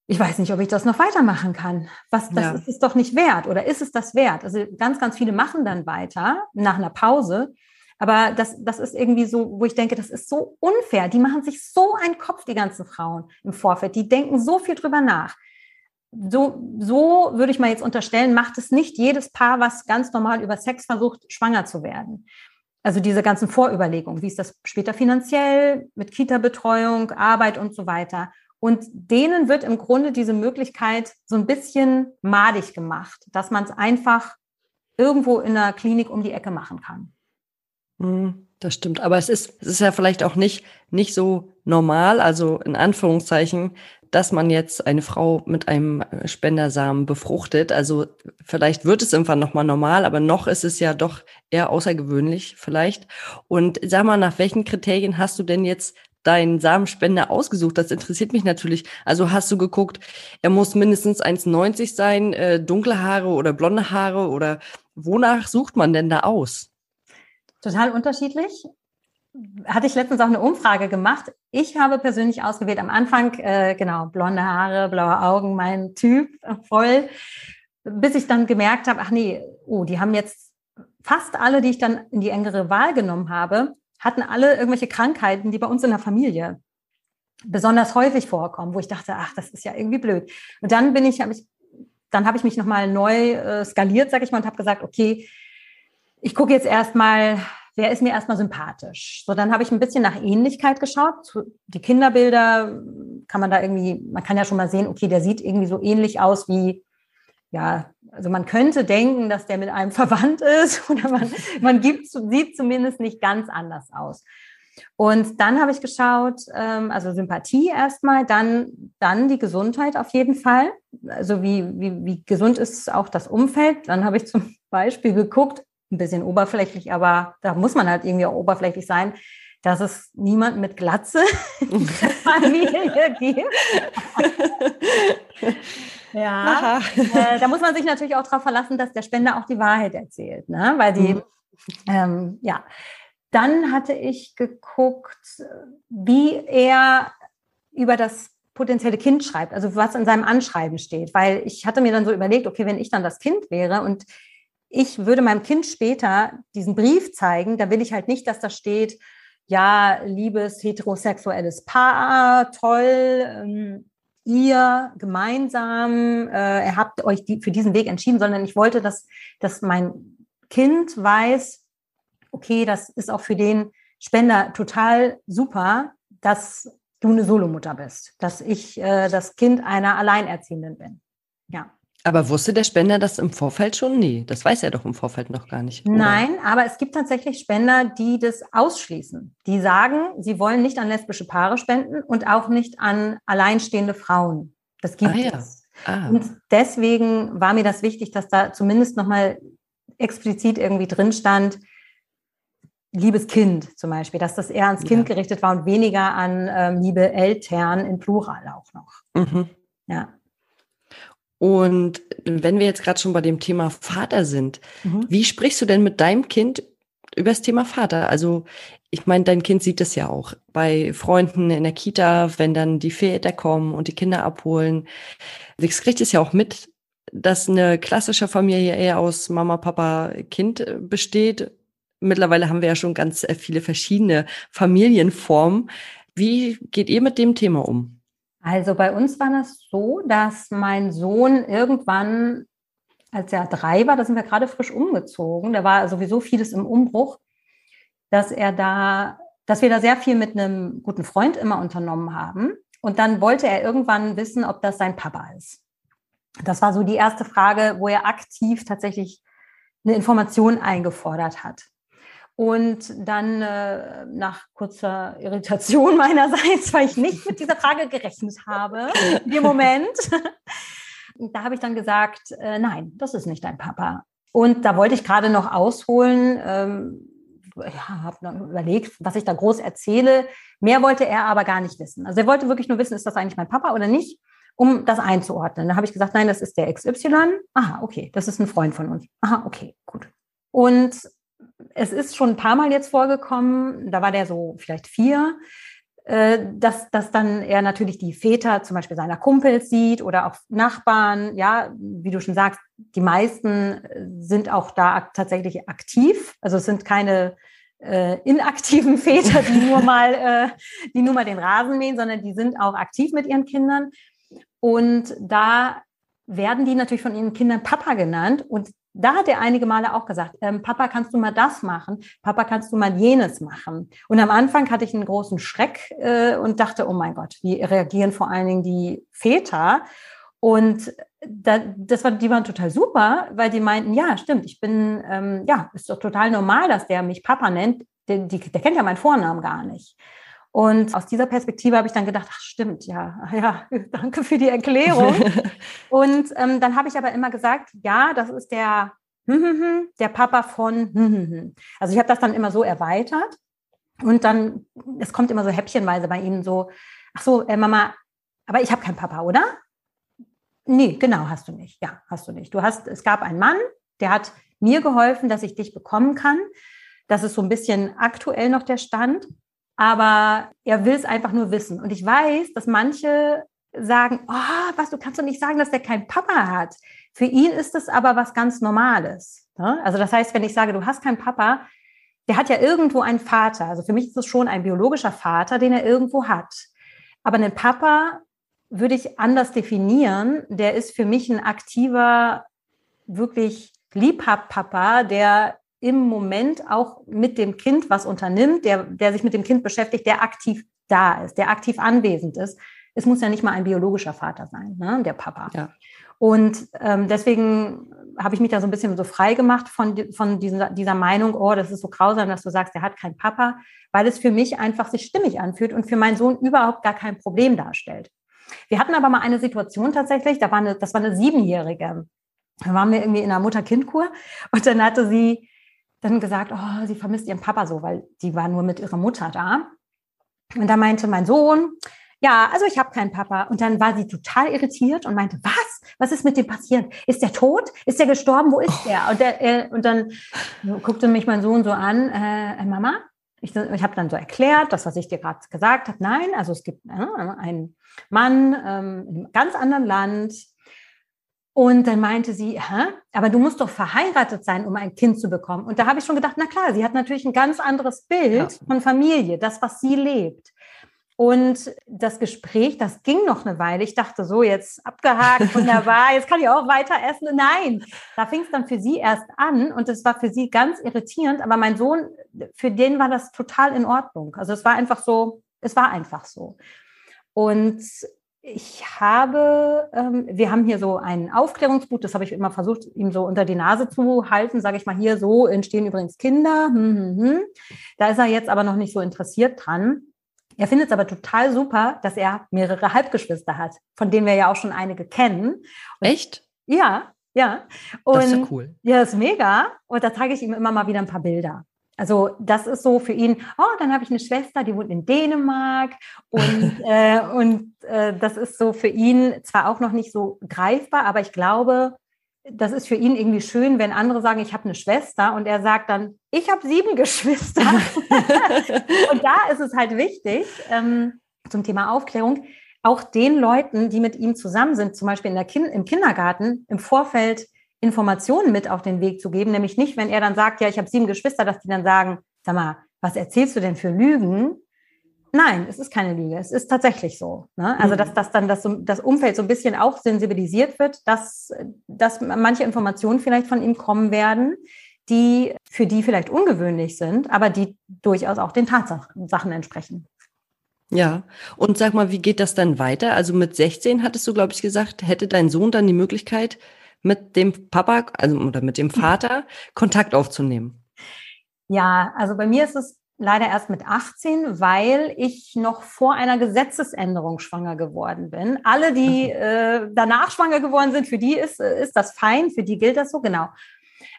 ich weiß nicht, ob ich das noch weitermachen kann. Was, das ja. ist es doch nicht wert oder ist es das wert? Also ganz, ganz viele machen dann weiter nach einer Pause. Aber das, das ist irgendwie so, wo ich denke, das ist so unfair. Die machen sich so einen Kopf, die ganzen Frauen im Vorfeld. Die denken so viel drüber nach so, so würde ich mal jetzt unterstellen, macht es nicht jedes Paar, was ganz normal über Sex versucht, schwanger zu werden. Also diese ganzen Vorüberlegungen, wie ist das später finanziell, mit Kita-Betreuung, Arbeit und so weiter. Und denen wird im Grunde diese Möglichkeit so ein bisschen madig gemacht, dass man es einfach irgendwo in der Klinik um die Ecke machen kann. Hm, das stimmt. Aber es ist, es ist ja vielleicht auch nicht, nicht so normal, also in Anführungszeichen, dass man jetzt eine Frau mit einem äh, Spendersamen befruchtet. Also vielleicht wird es irgendwann nochmal normal, aber noch ist es ja doch eher außergewöhnlich vielleicht. Und sag mal, nach welchen Kriterien hast du denn jetzt deinen Samenspender ausgesucht? Das interessiert mich natürlich. Also hast du geguckt, er muss mindestens 1,90 sein, äh, dunkle Haare oder blonde Haare oder wonach sucht man denn da aus? Total unterschiedlich hatte ich letztens auch eine Umfrage gemacht. Ich habe persönlich ausgewählt am Anfang, äh, genau, blonde Haare, blaue Augen, mein Typ, voll, bis ich dann gemerkt habe, ach nee, oh, die haben jetzt fast alle, die ich dann in die engere Wahl genommen habe, hatten alle irgendwelche Krankheiten, die bei uns in der Familie besonders häufig vorkommen, wo ich dachte, ach, das ist ja irgendwie blöd. Und dann bin ich, habe ich, dann habe ich mich nochmal neu äh, skaliert, sage ich mal, und habe gesagt, okay, ich gucke jetzt erstmal, wer ist mir erstmal sympathisch? So, dann habe ich ein bisschen nach Ähnlichkeit geschaut. Die Kinderbilder kann man da irgendwie, man kann ja schon mal sehen, okay, der sieht irgendwie so ähnlich aus wie, ja, also man könnte denken, dass der mit einem verwandt ist oder man, man gibt, sieht zumindest nicht ganz anders aus. Und dann habe ich geschaut, ähm, also Sympathie erstmal, dann, dann die Gesundheit auf jeden Fall. Also wie, wie, wie gesund ist auch das Umfeld. Dann habe ich zum Beispiel geguckt, ein bisschen oberflächlich, aber da muss man halt irgendwie auch oberflächlich sein, dass es niemand mit Glatze in der Familie gibt. Ja, äh, da muss man sich natürlich auch darauf verlassen, dass der Spender auch die Wahrheit erzählt, ne? weil die, mhm. Ähm, ja. Dann hatte ich geguckt, wie er über das potenzielle Kind schreibt, also was in seinem Anschreiben steht, weil ich hatte mir dann so überlegt, okay, wenn ich dann das Kind wäre und ich würde meinem Kind später diesen Brief zeigen, da will ich halt nicht, dass da steht, ja, liebes heterosexuelles Paar, toll, ähm, ihr gemeinsam, äh, ihr habt euch die, für diesen Weg entschieden, sondern ich wollte, dass, dass mein Kind weiß, okay, das ist auch für den Spender total super, dass du eine Solomutter bist, dass ich äh, das Kind einer Alleinerziehenden bin. Ja. Aber wusste der Spender das im Vorfeld schon? Nee, das weiß er doch im Vorfeld noch gar nicht. Oder? Nein, aber es gibt tatsächlich Spender, die das ausschließen. Die sagen, sie wollen nicht an lesbische Paare spenden und auch nicht an alleinstehende Frauen. Das gibt ah, ja. es. Ah. Und deswegen war mir das wichtig, dass da zumindest nochmal explizit irgendwie drin stand, liebes Kind zum Beispiel, dass das eher ans Kind ja. gerichtet war und weniger an ähm, liebe Eltern in Plural auch noch. Mhm. Ja. Und wenn wir jetzt gerade schon bei dem Thema Vater sind, mhm. wie sprichst du denn mit deinem Kind über das Thema Vater? Also ich meine, dein Kind sieht es ja auch bei Freunden in der Kita, wenn dann die Väter kommen und die Kinder abholen. Das kriegt es ja auch mit, dass eine klassische Familie eher aus Mama, Papa, Kind besteht. Mittlerweile haben wir ja schon ganz äh, viele verschiedene Familienformen. Wie geht ihr mit dem Thema um? Also bei uns war das so, dass mein Sohn irgendwann, als er drei war, da sind wir gerade frisch umgezogen, da war sowieso vieles im Umbruch, dass er da, dass wir da sehr viel mit einem guten Freund immer unternommen haben. Und dann wollte er irgendwann wissen, ob das sein Papa ist. Das war so die erste Frage, wo er aktiv tatsächlich eine Information eingefordert hat. Und dann äh, nach kurzer Irritation meinerseits, weil ich nicht mit dieser Frage gerechnet habe, dem Moment, da habe ich dann gesagt, äh, nein, das ist nicht dein Papa. Und da wollte ich gerade noch ausholen, ähm, ja, habe dann überlegt, was ich da groß erzähle. Mehr wollte er aber gar nicht wissen. Also er wollte wirklich nur wissen, ist das eigentlich mein Papa oder nicht, um das einzuordnen. Da habe ich gesagt, nein, das ist der XY. Aha, okay, das ist ein Freund von uns. Aha, okay, gut. Und es ist schon ein paar Mal jetzt vorgekommen, da war der so vielleicht vier, äh, dass, dass dann er natürlich die Väter zum Beispiel seiner Kumpels sieht oder auch Nachbarn. Ja, wie du schon sagst, die meisten sind auch da tatsächlich aktiv. Also es sind keine äh, inaktiven Väter, die nur mal, äh, die nur mal den Rasen mähen, sondern die sind auch aktiv mit ihren Kindern. Und da werden die natürlich von ihren Kindern Papa genannt. Und da hat er einige Male auch gesagt, ähm, Papa, kannst du mal das machen? Papa, kannst du mal jenes machen? Und am Anfang hatte ich einen großen Schreck äh, und dachte, oh mein Gott, wie reagieren vor allen Dingen die Väter? Und da, das war, die waren total super, weil die meinten, ja, stimmt, ich bin, ähm, ja, ist doch total normal, dass der mich Papa nennt. Der, die, der kennt ja meinen Vornamen gar nicht. Und aus dieser Perspektive habe ich dann gedacht, ach stimmt, ja, ja, danke für die Erklärung. und ähm, dann habe ich aber immer gesagt, ja, das ist der, der Papa von, also ich habe das dann immer so erweitert. Und dann, es kommt immer so häppchenweise bei ihnen so, ach so, äh, Mama, aber ich habe keinen Papa, oder? Nee, genau, hast du nicht. Ja, hast du nicht. Du hast, es gab einen Mann, der hat mir geholfen, dass ich dich bekommen kann. Das ist so ein bisschen aktuell noch der Stand aber er will es einfach nur wissen. Und ich weiß, dass manche sagen, oh, was, du kannst doch nicht sagen, dass der keinen Papa hat. Für ihn ist es aber was ganz Normales. Ne? Also das heißt, wenn ich sage, du hast keinen Papa, der hat ja irgendwo einen Vater. Also für mich ist es schon ein biologischer Vater, den er irgendwo hat. Aber einen Papa würde ich anders definieren. Der ist für mich ein aktiver, wirklich Liebhab-Papa, der im Moment auch mit dem Kind was unternimmt, der, der sich mit dem Kind beschäftigt, der aktiv da ist, der aktiv anwesend ist. Es muss ja nicht mal ein biologischer Vater sein, ne, der Papa. Ja. Und ähm, deswegen habe ich mich da so ein bisschen so frei gemacht von, von dieser, dieser Meinung, oh, das ist so grausam, dass du sagst, er hat keinen Papa, weil es für mich einfach sich stimmig anfühlt und für meinen Sohn überhaupt gar kein Problem darstellt. Wir hatten aber mal eine Situation tatsächlich, da war eine, das war eine Siebenjährige. Da waren wir irgendwie in einer Mutter-Kind-Kur und dann hatte sie dann gesagt, oh, sie vermisst ihren Papa so, weil die war nur mit ihrer Mutter da. Und da meinte mein Sohn, ja, also ich habe keinen Papa. Und dann war sie total irritiert und meinte, was? Was ist mit dem passiert? Ist der tot? Ist der gestorben? Wo ist der? Und, der, äh, und dann guckte mich mein Sohn so an, äh, Mama, ich, ich habe dann so erklärt, das, was ich dir gerade gesagt habe. Nein, also es gibt äh, einen Mann ähm, in einem ganz anderen Land. Und dann meinte sie, Hä? aber du musst doch verheiratet sein, um ein Kind zu bekommen. Und da habe ich schon gedacht, na klar, sie hat natürlich ein ganz anderes Bild ja. von Familie, das, was sie lebt. Und das Gespräch, das ging noch eine Weile. Ich dachte so, jetzt abgehakt, wunderbar, jetzt kann ich auch weiter essen. Nein, da fing es dann für sie erst an und es war für sie ganz irritierend. Aber mein Sohn, für den war das total in Ordnung. Also es war einfach so, es war einfach so. Und ich habe, ähm, wir haben hier so ein Aufklärungsbuch, das habe ich immer versucht, ihm so unter die Nase zu halten, sage ich mal, hier so entstehen übrigens Kinder. Hm, hm, hm. Da ist er jetzt aber noch nicht so interessiert dran. Er findet es aber total super, dass er mehrere Halbgeschwister hat, von denen wir ja auch schon einige kennen. Und Echt? Ja, ja. Und das ist ja cool. Ja, ist mega. Und da zeige ich ihm immer mal wieder ein paar Bilder. Also das ist so für ihn, oh, dann habe ich eine Schwester, die wohnt in Dänemark und, äh, und äh, das ist so für ihn zwar auch noch nicht so greifbar, aber ich glaube, das ist für ihn irgendwie schön, wenn andere sagen, ich habe eine Schwester und er sagt dann, ich habe sieben Geschwister. und da ist es halt wichtig, ähm, zum Thema Aufklärung, auch den Leuten, die mit ihm zusammen sind, zum Beispiel in der kind im Kindergarten, im Vorfeld Informationen mit auf den Weg zu geben. Nämlich nicht, wenn er dann sagt, ja, ich habe sieben Geschwister, dass die dann sagen, sag mal, was erzählst du denn für Lügen? Nein, es ist keine Lüge. Es ist tatsächlich so. Ne? Also, dass, mhm. dass dann das, das Umfeld so ein bisschen auch sensibilisiert wird, dass, dass manche Informationen vielleicht von ihm kommen werden, die für die vielleicht ungewöhnlich sind, aber die durchaus auch den Tatsachen entsprechen. Ja, und sag mal, wie geht das dann weiter? Also mit 16 hattest du, glaube ich, gesagt, hätte dein Sohn dann die Möglichkeit, mit dem Papa, also oder mit dem Vater Kontakt aufzunehmen? Ja, also bei mir ist es leider erst mit 18, weil ich noch vor einer Gesetzesänderung schwanger geworden bin. Alle, die äh, danach schwanger geworden sind, für die ist, ist das fein, für die gilt das so, genau.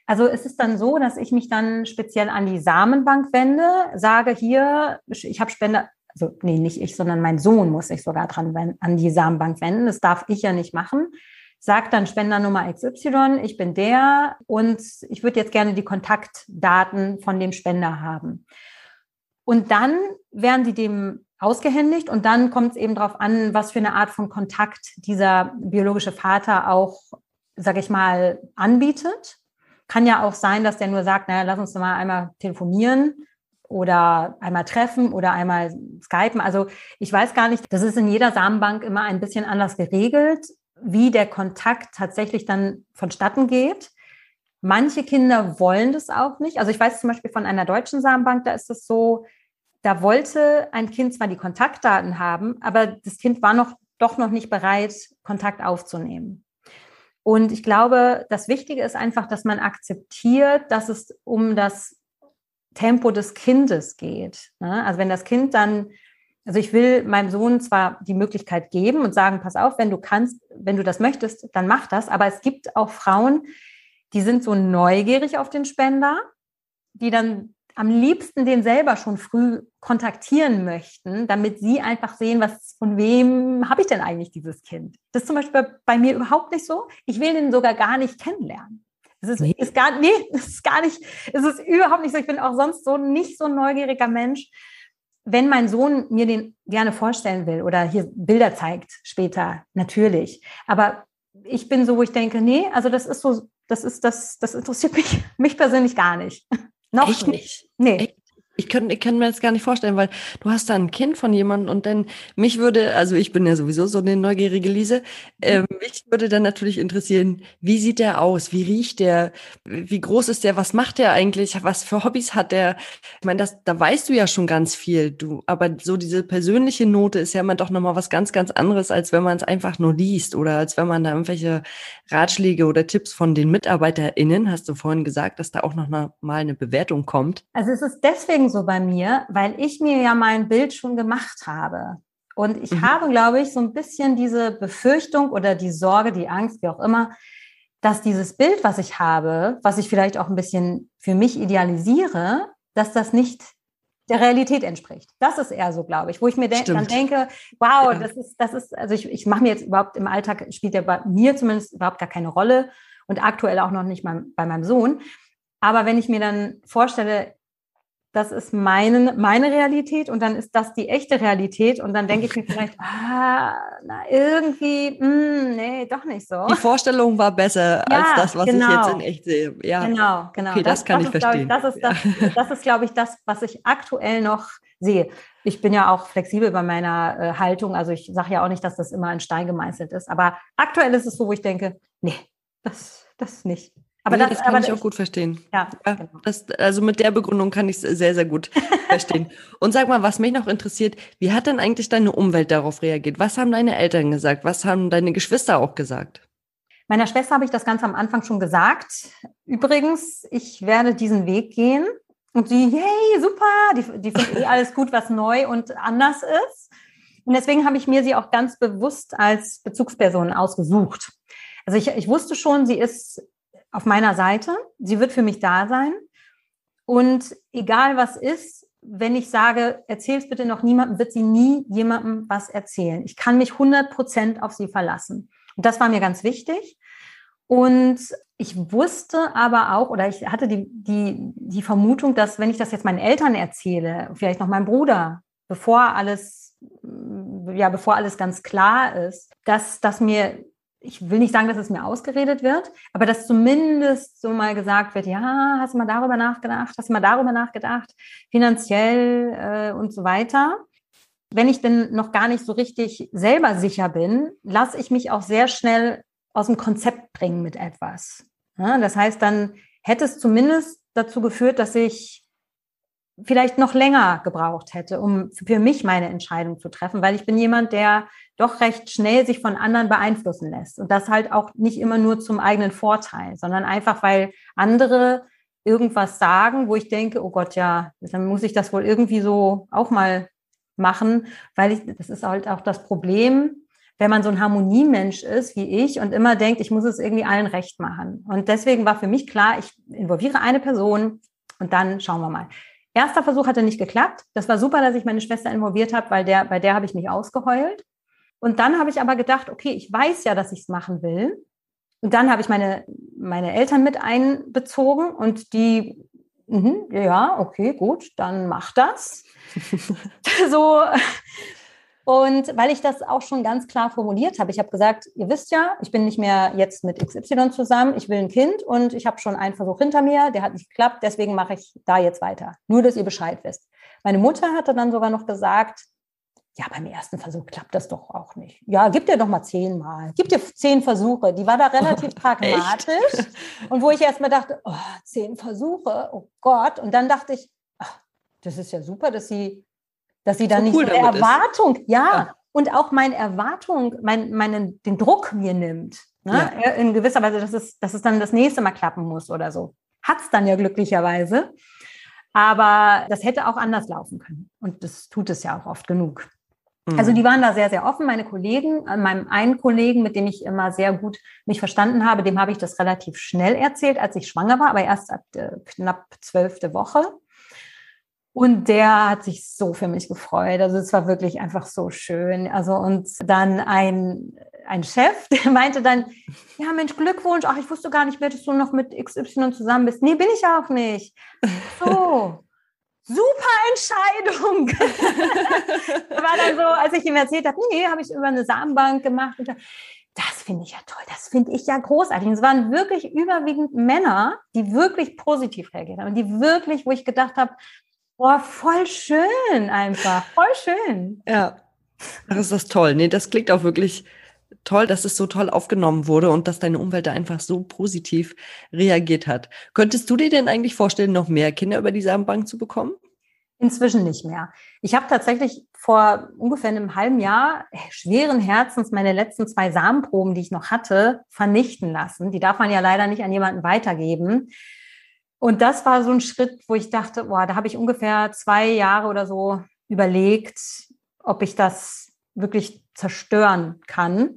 Also es ist dann so, dass ich mich dann speziell an die Samenbank wende, sage hier, ich habe Spender, also nee, nicht ich, sondern mein Sohn muss sich sogar dran an die Samenbank wenden. Das darf ich ja nicht machen. Sag dann Spendernummer XY, ich bin der und ich würde jetzt gerne die Kontaktdaten von dem Spender haben. Und dann werden sie dem ausgehändigt und dann kommt es eben darauf an, was für eine Art von Kontakt dieser biologische Vater auch, sage ich mal, anbietet. Kann ja auch sein, dass der nur sagt, naja, lass uns mal einmal telefonieren oder einmal treffen oder einmal skypen. Also ich weiß gar nicht, das ist in jeder Samenbank immer ein bisschen anders geregelt, wie der Kontakt tatsächlich dann vonstatten geht. Manche Kinder wollen das auch nicht. Also ich weiß zum Beispiel von einer deutschen Samenbank, da ist es so, da wollte ein Kind zwar die Kontaktdaten haben, aber das Kind war noch doch noch nicht bereit, Kontakt aufzunehmen. Und ich glaube, das Wichtige ist einfach, dass man akzeptiert, dass es um das Tempo des Kindes geht. Ne? Also wenn das Kind dann, also ich will meinem Sohn zwar die Möglichkeit geben und sagen, pass auf, wenn du kannst, wenn du das möchtest, dann mach das. Aber es gibt auch Frauen, die sind so neugierig auf den Spender, die dann am liebsten den selber schon früh kontaktieren möchten, damit sie einfach sehen, was von wem habe ich denn eigentlich dieses Kind. Das ist zum Beispiel bei mir überhaupt nicht so. Ich will den sogar gar nicht kennenlernen. Es ist, nee. ist gar, nee, es ist gar nicht, es ist überhaupt nicht so. Ich bin auch sonst so nicht so ein neugieriger Mensch. Wenn mein Sohn mir den gerne vorstellen will oder hier Bilder zeigt später, natürlich. Aber ich bin so, wo ich denke, nee, also das ist so, das ist das, das interessiert mich, mich persönlich gar nicht. Noch Echt nicht? Nee. Echt? Ich kann, ich kann mir das gar nicht vorstellen, weil du hast da ein Kind von jemandem und dann mich würde, also ich bin ja sowieso so eine neugierige Lise, äh, mich würde dann natürlich interessieren, wie sieht der aus, wie riecht der, wie groß ist der, was macht der eigentlich, was für Hobbys hat der? Ich meine, das, da weißt du ja schon ganz viel, du, aber so diese persönliche Note ist ja immer doch nochmal was ganz, ganz anderes, als wenn man es einfach nur liest oder als wenn man da irgendwelche Ratschläge oder Tipps von den MitarbeiterInnen, hast du vorhin gesagt, dass da auch noch mal eine Bewertung kommt. Also es ist deswegen so bei mir, weil ich mir ja mein Bild schon gemacht habe. Und ich mhm. habe, glaube ich, so ein bisschen diese Befürchtung oder die Sorge, die Angst, wie auch immer, dass dieses Bild, was ich habe, was ich vielleicht auch ein bisschen für mich idealisiere, dass das nicht der Realität entspricht. Das ist eher so, glaube ich, wo ich mir de dann denke, wow, ja. das ist, das ist, also ich, ich mache mir jetzt überhaupt im Alltag, spielt ja bei mir zumindest überhaupt gar keine Rolle und aktuell auch noch nicht mal bei meinem Sohn. Aber wenn ich mir dann vorstelle, das ist meine, meine Realität und dann ist das die echte Realität und dann denke ich mir vielleicht, ah, na, irgendwie, mh, hm, nee, doch nicht so. Die Vorstellung war besser ja, als das, was genau. ich jetzt in echt sehe. Ja. Genau, genau. Okay, das, das kann das ich ist, verstehen. Ich, das, ist, das, das ist, glaube ich, das, was ich aktuell noch sehe. Ich bin ja auch flexibel bei meiner äh, Haltung. Also ich sage ja auch nicht, dass das immer ein Stein gemeißelt ist. Aber aktuell ist es so, wo ich denke, nee, das, das nicht. Aber nee, das, das, kann aber ich auch gut verstehen. Ja, genau. das, also mit der Begründung kann ich es sehr, sehr gut verstehen. Und sag mal, was mich noch interessiert, wie hat denn eigentlich deine Umwelt darauf reagiert? Was haben deine Eltern gesagt? Was haben deine Geschwister auch gesagt? Meiner Schwester habe ich das ganz am Anfang schon gesagt. Übrigens, ich werde diesen Weg gehen. Und sie, yay, super, die, die findet eh alles gut, was neu und anders ist. Und deswegen habe ich mir sie auch ganz bewusst als Bezugsperson ausgesucht. Also ich, ich wusste schon, sie ist auf meiner Seite. Sie wird für mich da sein. Und egal was ist, wenn ich sage, erzähl es bitte noch niemandem, wird sie nie jemandem was erzählen. Ich kann mich 100 Prozent auf sie verlassen. Und das war mir ganz wichtig. Und ich wusste aber auch, oder ich hatte die, die, die Vermutung, dass wenn ich das jetzt meinen Eltern erzähle, vielleicht noch meinem Bruder, bevor alles, ja, bevor alles ganz klar ist, dass, dass mir ich will nicht sagen, dass es mir ausgeredet wird, aber dass zumindest so mal gesagt wird, ja, hast du mal darüber nachgedacht, hast du mal darüber nachgedacht, finanziell äh, und so weiter. Wenn ich denn noch gar nicht so richtig selber sicher bin, lasse ich mich auch sehr schnell aus dem Konzept bringen mit etwas. Ja, das heißt, dann hätte es zumindest dazu geführt, dass ich vielleicht noch länger gebraucht hätte, um für mich meine Entscheidung zu treffen, weil ich bin jemand, der doch recht schnell sich von anderen beeinflussen lässt. Und das halt auch nicht immer nur zum eigenen Vorteil, sondern einfach, weil andere irgendwas sagen, wo ich denke, oh Gott, ja, dann muss ich das wohl irgendwie so auch mal machen, weil ich, das ist halt auch das Problem, wenn man so ein Harmoniemensch ist wie ich und immer denkt, ich muss es irgendwie allen recht machen. Und deswegen war für mich klar, ich involviere eine Person und dann schauen wir mal. Erster Versuch hatte nicht geklappt. Das war super, dass ich meine Schwester involviert habe, weil der, bei der habe ich mich ausgeheult. Und dann habe ich aber gedacht, okay, ich weiß ja, dass ich es machen will. Und dann habe ich meine, meine Eltern mit einbezogen und die, mh, ja, okay, gut, dann mach das. so, und weil ich das auch schon ganz klar formuliert habe, ich habe gesagt, ihr wisst ja, ich bin nicht mehr jetzt mit XY zusammen, ich will ein Kind und ich habe schon einen Versuch hinter mir, der hat nicht geklappt, deswegen mache ich da jetzt weiter. Nur, dass ihr Bescheid wisst. Meine Mutter hatte dann sogar noch gesagt, ja, beim ersten Versuch klappt das doch auch nicht. Ja, gib dir doch mal zehnmal. Gib dir zehn Versuche. Die war da relativ pragmatisch. Und wo ich erst mal dachte, oh, zehn Versuche, oh Gott. Und dann dachte ich, ach, das ist ja super, dass sie dass sie dann so nicht cool so eine Erwartung, ja, ja, und auch meine Erwartung, mein, meinen, den Druck mir nimmt. Ne? Ja. In gewisser Weise, dass es, dass es dann das nächste Mal klappen muss oder so. Hat es dann ja glücklicherweise. Aber das hätte auch anders laufen können. Und das tut es ja auch oft genug. Mhm. Also die waren da sehr, sehr offen. Meine Kollegen, äh, meinem einen Kollegen, mit dem ich immer sehr gut mich verstanden habe, dem habe ich das relativ schnell erzählt, als ich schwanger war, aber erst ab äh, knapp zwölfte Woche. Und der hat sich so für mich gefreut. Also es war wirklich einfach so schön. Also und dann ein, ein Chef, der meinte dann, ja Mensch, Glückwunsch. Ach, ich wusste gar nicht mehr, dass du noch mit XY zusammen bist. Nee, bin ich auch nicht. So. Super Entscheidung. war dann so, als ich ihm erzählt habe, nee, habe ich über eine Samenbank gemacht. das finde ich ja toll, das finde ich ja großartig. Und es waren wirklich überwiegend Männer, die wirklich positiv reagiert haben und die wirklich, wo ich gedacht habe, Boah, voll schön einfach. Voll schön. Ja. Das ist das toll. Nee, das klingt auch wirklich toll, dass es so toll aufgenommen wurde und dass deine Umwelt da einfach so positiv reagiert hat. Könntest du dir denn eigentlich vorstellen, noch mehr Kinder über die Samenbank zu bekommen? Inzwischen nicht mehr. Ich habe tatsächlich vor ungefähr einem halben Jahr schweren Herzens meine letzten zwei Samenproben, die ich noch hatte, vernichten lassen. Die darf man ja leider nicht an jemanden weitergeben. Und das war so ein Schritt, wo ich dachte, boah, da habe ich ungefähr zwei Jahre oder so überlegt, ob ich das wirklich zerstören kann.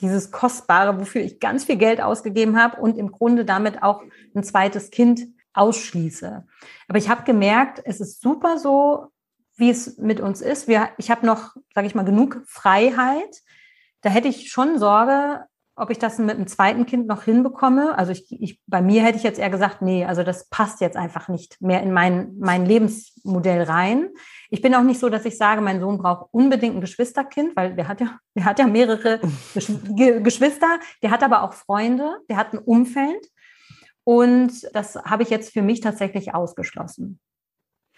Dieses Kostbare, wofür ich ganz viel Geld ausgegeben habe und im Grunde damit auch ein zweites Kind ausschließe. Aber ich habe gemerkt, es ist super so, wie es mit uns ist. Wir, ich habe noch, sage ich mal, genug Freiheit. Da hätte ich schon Sorge, ob ich das mit einem zweiten Kind noch hinbekomme. Also ich, ich, bei mir hätte ich jetzt eher gesagt, nee, also das passt jetzt einfach nicht mehr in mein, mein Lebensmodell rein. Ich bin auch nicht so, dass ich sage, mein Sohn braucht unbedingt ein Geschwisterkind, weil der hat ja, der hat ja mehrere Geschwister, der hat aber auch Freunde, der hat ein Umfeld. Und das habe ich jetzt für mich tatsächlich ausgeschlossen.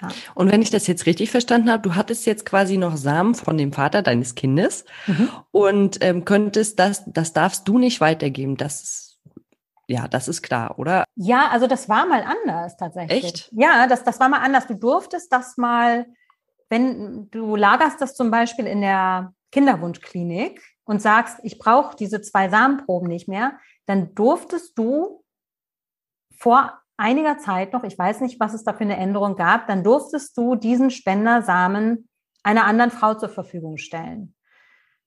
Ja. Und wenn ich das jetzt richtig verstanden habe, du hattest jetzt quasi noch Samen von dem Vater deines Kindes mhm. und ähm, könntest das, das darfst du nicht weitergeben. Das ist, ja, das ist klar, oder? Ja, also das war mal anders tatsächlich. Echt? Ja, das, das war mal anders. Du durftest das mal, wenn du lagerst das zum Beispiel in der Kinderwunschklinik und sagst, ich brauche diese zwei Samenproben nicht mehr, dann durftest du vor einiger Zeit noch, ich weiß nicht, was es da für eine Änderung gab, dann durftest du diesen Spendersamen einer anderen Frau zur Verfügung stellen.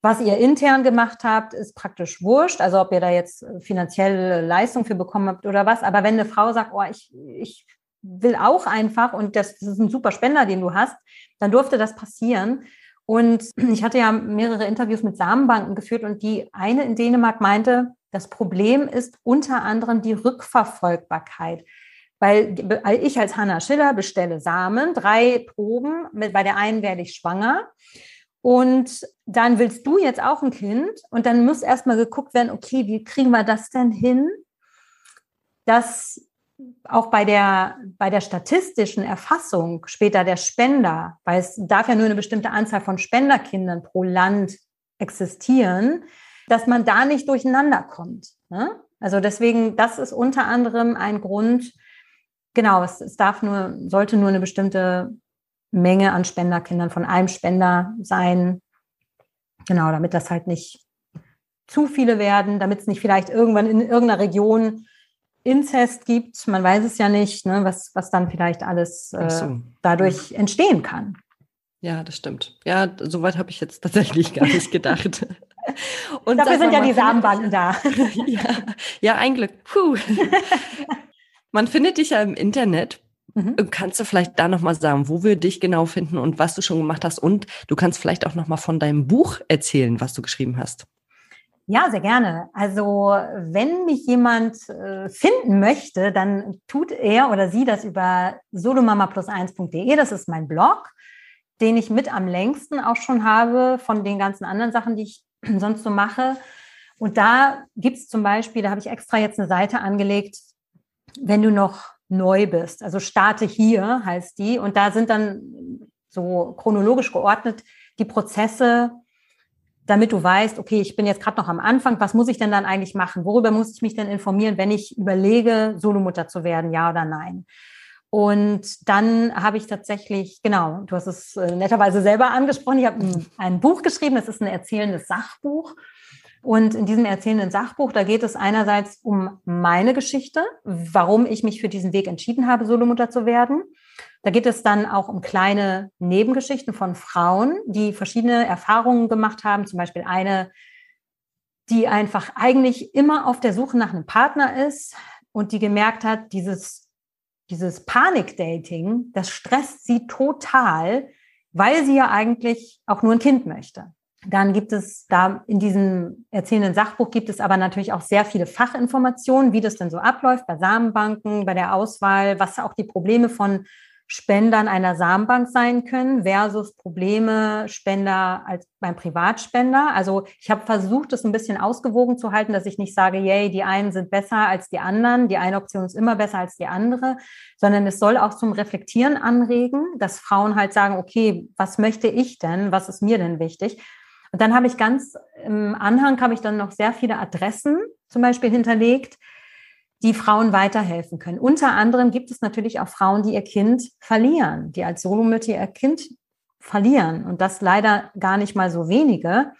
Was ihr intern gemacht habt, ist praktisch wurscht. Also ob ihr da jetzt finanzielle Leistung für bekommen habt oder was. Aber wenn eine Frau sagt, oh, ich, ich will auch einfach und das, das ist ein super Spender, den du hast, dann durfte das passieren. Und ich hatte ja mehrere Interviews mit Samenbanken geführt und die eine in Dänemark meinte, das Problem ist unter anderem die Rückverfolgbarkeit. Weil ich als Hanna Schiller bestelle Samen, drei Proben, bei der einen werde ich schwanger. Und dann willst du jetzt auch ein Kind und dann muss erstmal geguckt werden, okay, wie kriegen wir das denn hin, dass auch bei der, bei der statistischen Erfassung später der Spender, weil es darf ja nur eine bestimmte Anzahl von Spenderkindern pro Land existieren, dass man da nicht durcheinander kommt. Ne? Also deswegen, das ist unter anderem ein Grund, genau, es, es darf nur, sollte nur eine bestimmte Menge an Spenderkindern von einem Spender sein. Genau, damit das halt nicht zu viele werden, damit es nicht vielleicht irgendwann in irgendeiner Region Inzest gibt. Man weiß es ja nicht, ne, was, was dann vielleicht alles äh, so. dadurch entstehen kann. Ja, das stimmt. Ja, soweit habe ich jetzt tatsächlich gar nicht gedacht. Und Dafür sind ja die Samenbanken da. ja, ja, ein Glück. Puh. Man findet dich ja im Internet. Mhm. Kannst du vielleicht da nochmal sagen, wo wir dich genau finden und was du schon gemacht hast? Und du kannst vielleicht auch nochmal von deinem Buch erzählen, was du geschrieben hast. Ja, sehr gerne. Also wenn mich jemand äh, finden möchte, dann tut er oder sie das über solomamaplus1.de. Das ist mein Blog, den ich mit am längsten auch schon habe von den ganzen anderen Sachen, die ich sonst so mache. Und da gibt es zum Beispiel, da habe ich extra jetzt eine Seite angelegt, wenn du noch neu bist. Also starte hier heißt die. Und da sind dann so chronologisch geordnet die Prozesse, damit du weißt, okay, ich bin jetzt gerade noch am Anfang, was muss ich denn dann eigentlich machen? Worüber muss ich mich denn informieren, wenn ich überlege, Solomutter zu werden, ja oder nein? Und dann habe ich tatsächlich, genau, du hast es äh, netterweise selber angesprochen, ich habe ein, Buch geschrieben, das ist ein erzählendes Sachbuch. Und in diesem erzählenden Sachbuch, da geht es einerseits um meine Geschichte, warum ich mich für diesen Weg entschieden habe, Solomutter zu werden. Da geht es dann auch um kleine Nebengeschichten von Frauen, die verschiedene Erfahrungen gemacht haben. Zum Beispiel eine, die einfach eigentlich immer auf der Suche nach einem Partner ist und die gemerkt hat, dieses dieses Panikdating, das stresst sie total, weil sie ja eigentlich auch nur ein Kind möchte. Dann gibt es da in diesem erzählenden Sachbuch gibt es aber natürlich auch sehr viele Fachinformationen, wie das denn so abläuft bei Samenbanken, bei der Auswahl, was auch die Probleme von Spendern einer Samenbank sein können versus Probleme Spender als beim Privatspender. Also ich habe versucht, das ein bisschen ausgewogen zu halten, dass ich nicht sage, yay, die einen sind besser als die anderen, die eine Option ist immer besser als die andere, sondern es soll auch zum Reflektieren anregen, dass Frauen halt sagen, okay, was möchte ich denn? Was ist mir denn wichtig? Und dann habe ich ganz im Anhang habe ich dann noch sehr viele Adressen zum Beispiel hinterlegt, die Frauen weiterhelfen können. Unter anderem gibt es natürlich auch Frauen, die ihr Kind verlieren, die als Solomütter ihr Kind verlieren und das leider gar nicht mal so wenige.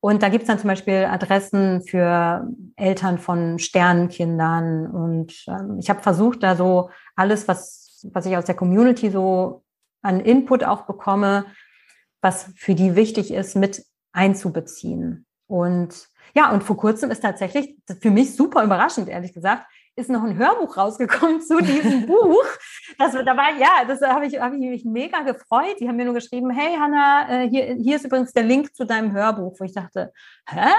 Und da gibt es dann zum Beispiel Adressen für Eltern von Sternenkindern. Und ähm, ich habe versucht, da so alles, was, was ich aus der Community so an Input auch bekomme, was für die wichtig ist, mit einzubeziehen. Und ja, und vor kurzem ist tatsächlich für mich super überraschend, ehrlich gesagt, ist noch ein Hörbuch rausgekommen zu diesem Buch. Das, da war, ja, das habe ich, hab ich mich mega gefreut. Die haben mir nur geschrieben, hey Hanna, äh, hier, hier ist übrigens der Link zu deinem Hörbuch, wo ich dachte, hä?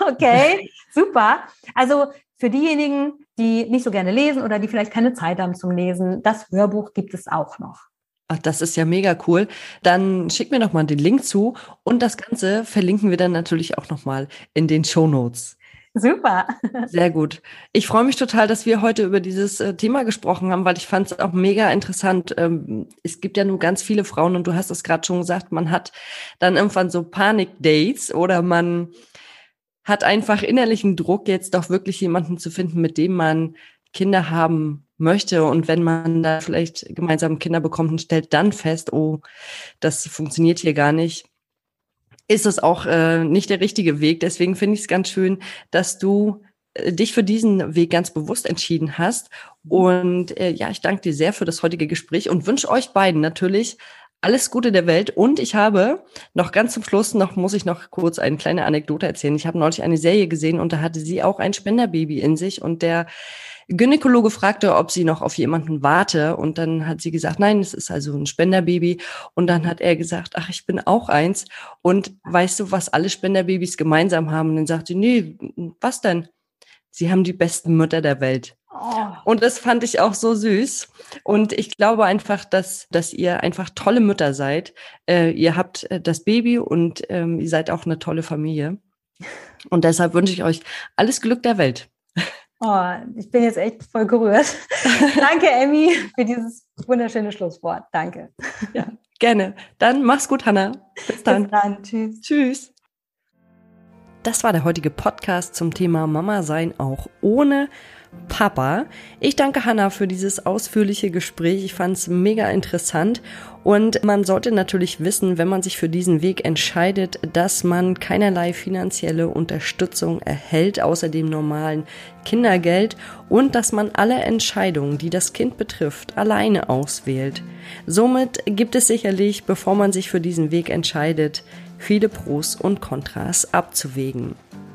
Okay, super. Also für diejenigen, die nicht so gerne lesen oder die vielleicht keine Zeit haben zum Lesen, das Hörbuch gibt es auch noch. Ach, das ist ja mega cool. Dann schick mir noch mal den Link zu und das Ganze verlinken wir dann natürlich auch noch mal in den Show Notes. Super. Sehr gut. Ich freue mich total, dass wir heute über dieses äh, Thema gesprochen haben, weil ich fand es auch mega interessant. Ähm, es gibt ja nur ganz viele Frauen und du hast es gerade schon gesagt, man hat dann irgendwann so Panik-Dates oder man hat einfach innerlichen Druck, jetzt doch wirklich jemanden zu finden, mit dem man Kinder haben möchte. Und wenn man da vielleicht gemeinsam Kinder bekommt und stellt dann fest, oh, das funktioniert hier gar nicht, ist es auch äh, nicht der richtige Weg. Deswegen finde ich es ganz schön, dass du äh, dich für diesen Weg ganz bewusst entschieden hast. Und äh, ja, ich danke dir sehr für das heutige Gespräch und wünsche euch beiden natürlich alles Gute der Welt. Und ich habe noch ganz zum Schluss noch, muss ich noch kurz eine kleine Anekdote erzählen. Ich habe neulich eine Serie gesehen und da hatte sie auch ein Spenderbaby in sich und der Gynäkologe fragte, ob sie noch auf jemanden warte und dann hat sie gesagt, nein, es ist also ein Spenderbaby und dann hat er gesagt, ach, ich bin auch eins und weißt du, was alle Spenderbabys gemeinsam haben? Und dann sagt sie, nee, was denn? Sie haben die besten Mütter der Welt. Oh. Und das fand ich auch so süß. Und ich glaube einfach, dass, dass ihr einfach tolle Mütter seid. Äh, ihr habt äh, das Baby und ähm, ihr seid auch eine tolle Familie. Und deshalb wünsche ich euch alles Glück der Welt. Oh, ich bin jetzt echt voll gerührt. Danke, Emmy, für dieses wunderschöne Schlusswort. Danke. Ja, gerne. Dann mach's gut, Hanna. Bis dann. Bis dann. Tschüss. Tschüss. Das war der heutige Podcast zum Thema Mama sein auch ohne Papa. Ich danke Hanna für dieses ausführliche Gespräch. Ich fand es mega interessant und man sollte natürlich wissen, wenn man sich für diesen Weg entscheidet, dass man keinerlei finanzielle Unterstützung erhält, außer dem normalen Kindergeld und dass man alle Entscheidungen, die das Kind betrifft, alleine auswählt. Somit gibt es sicherlich, bevor man sich für diesen Weg entscheidet, viele Pros und Kontras abzuwägen.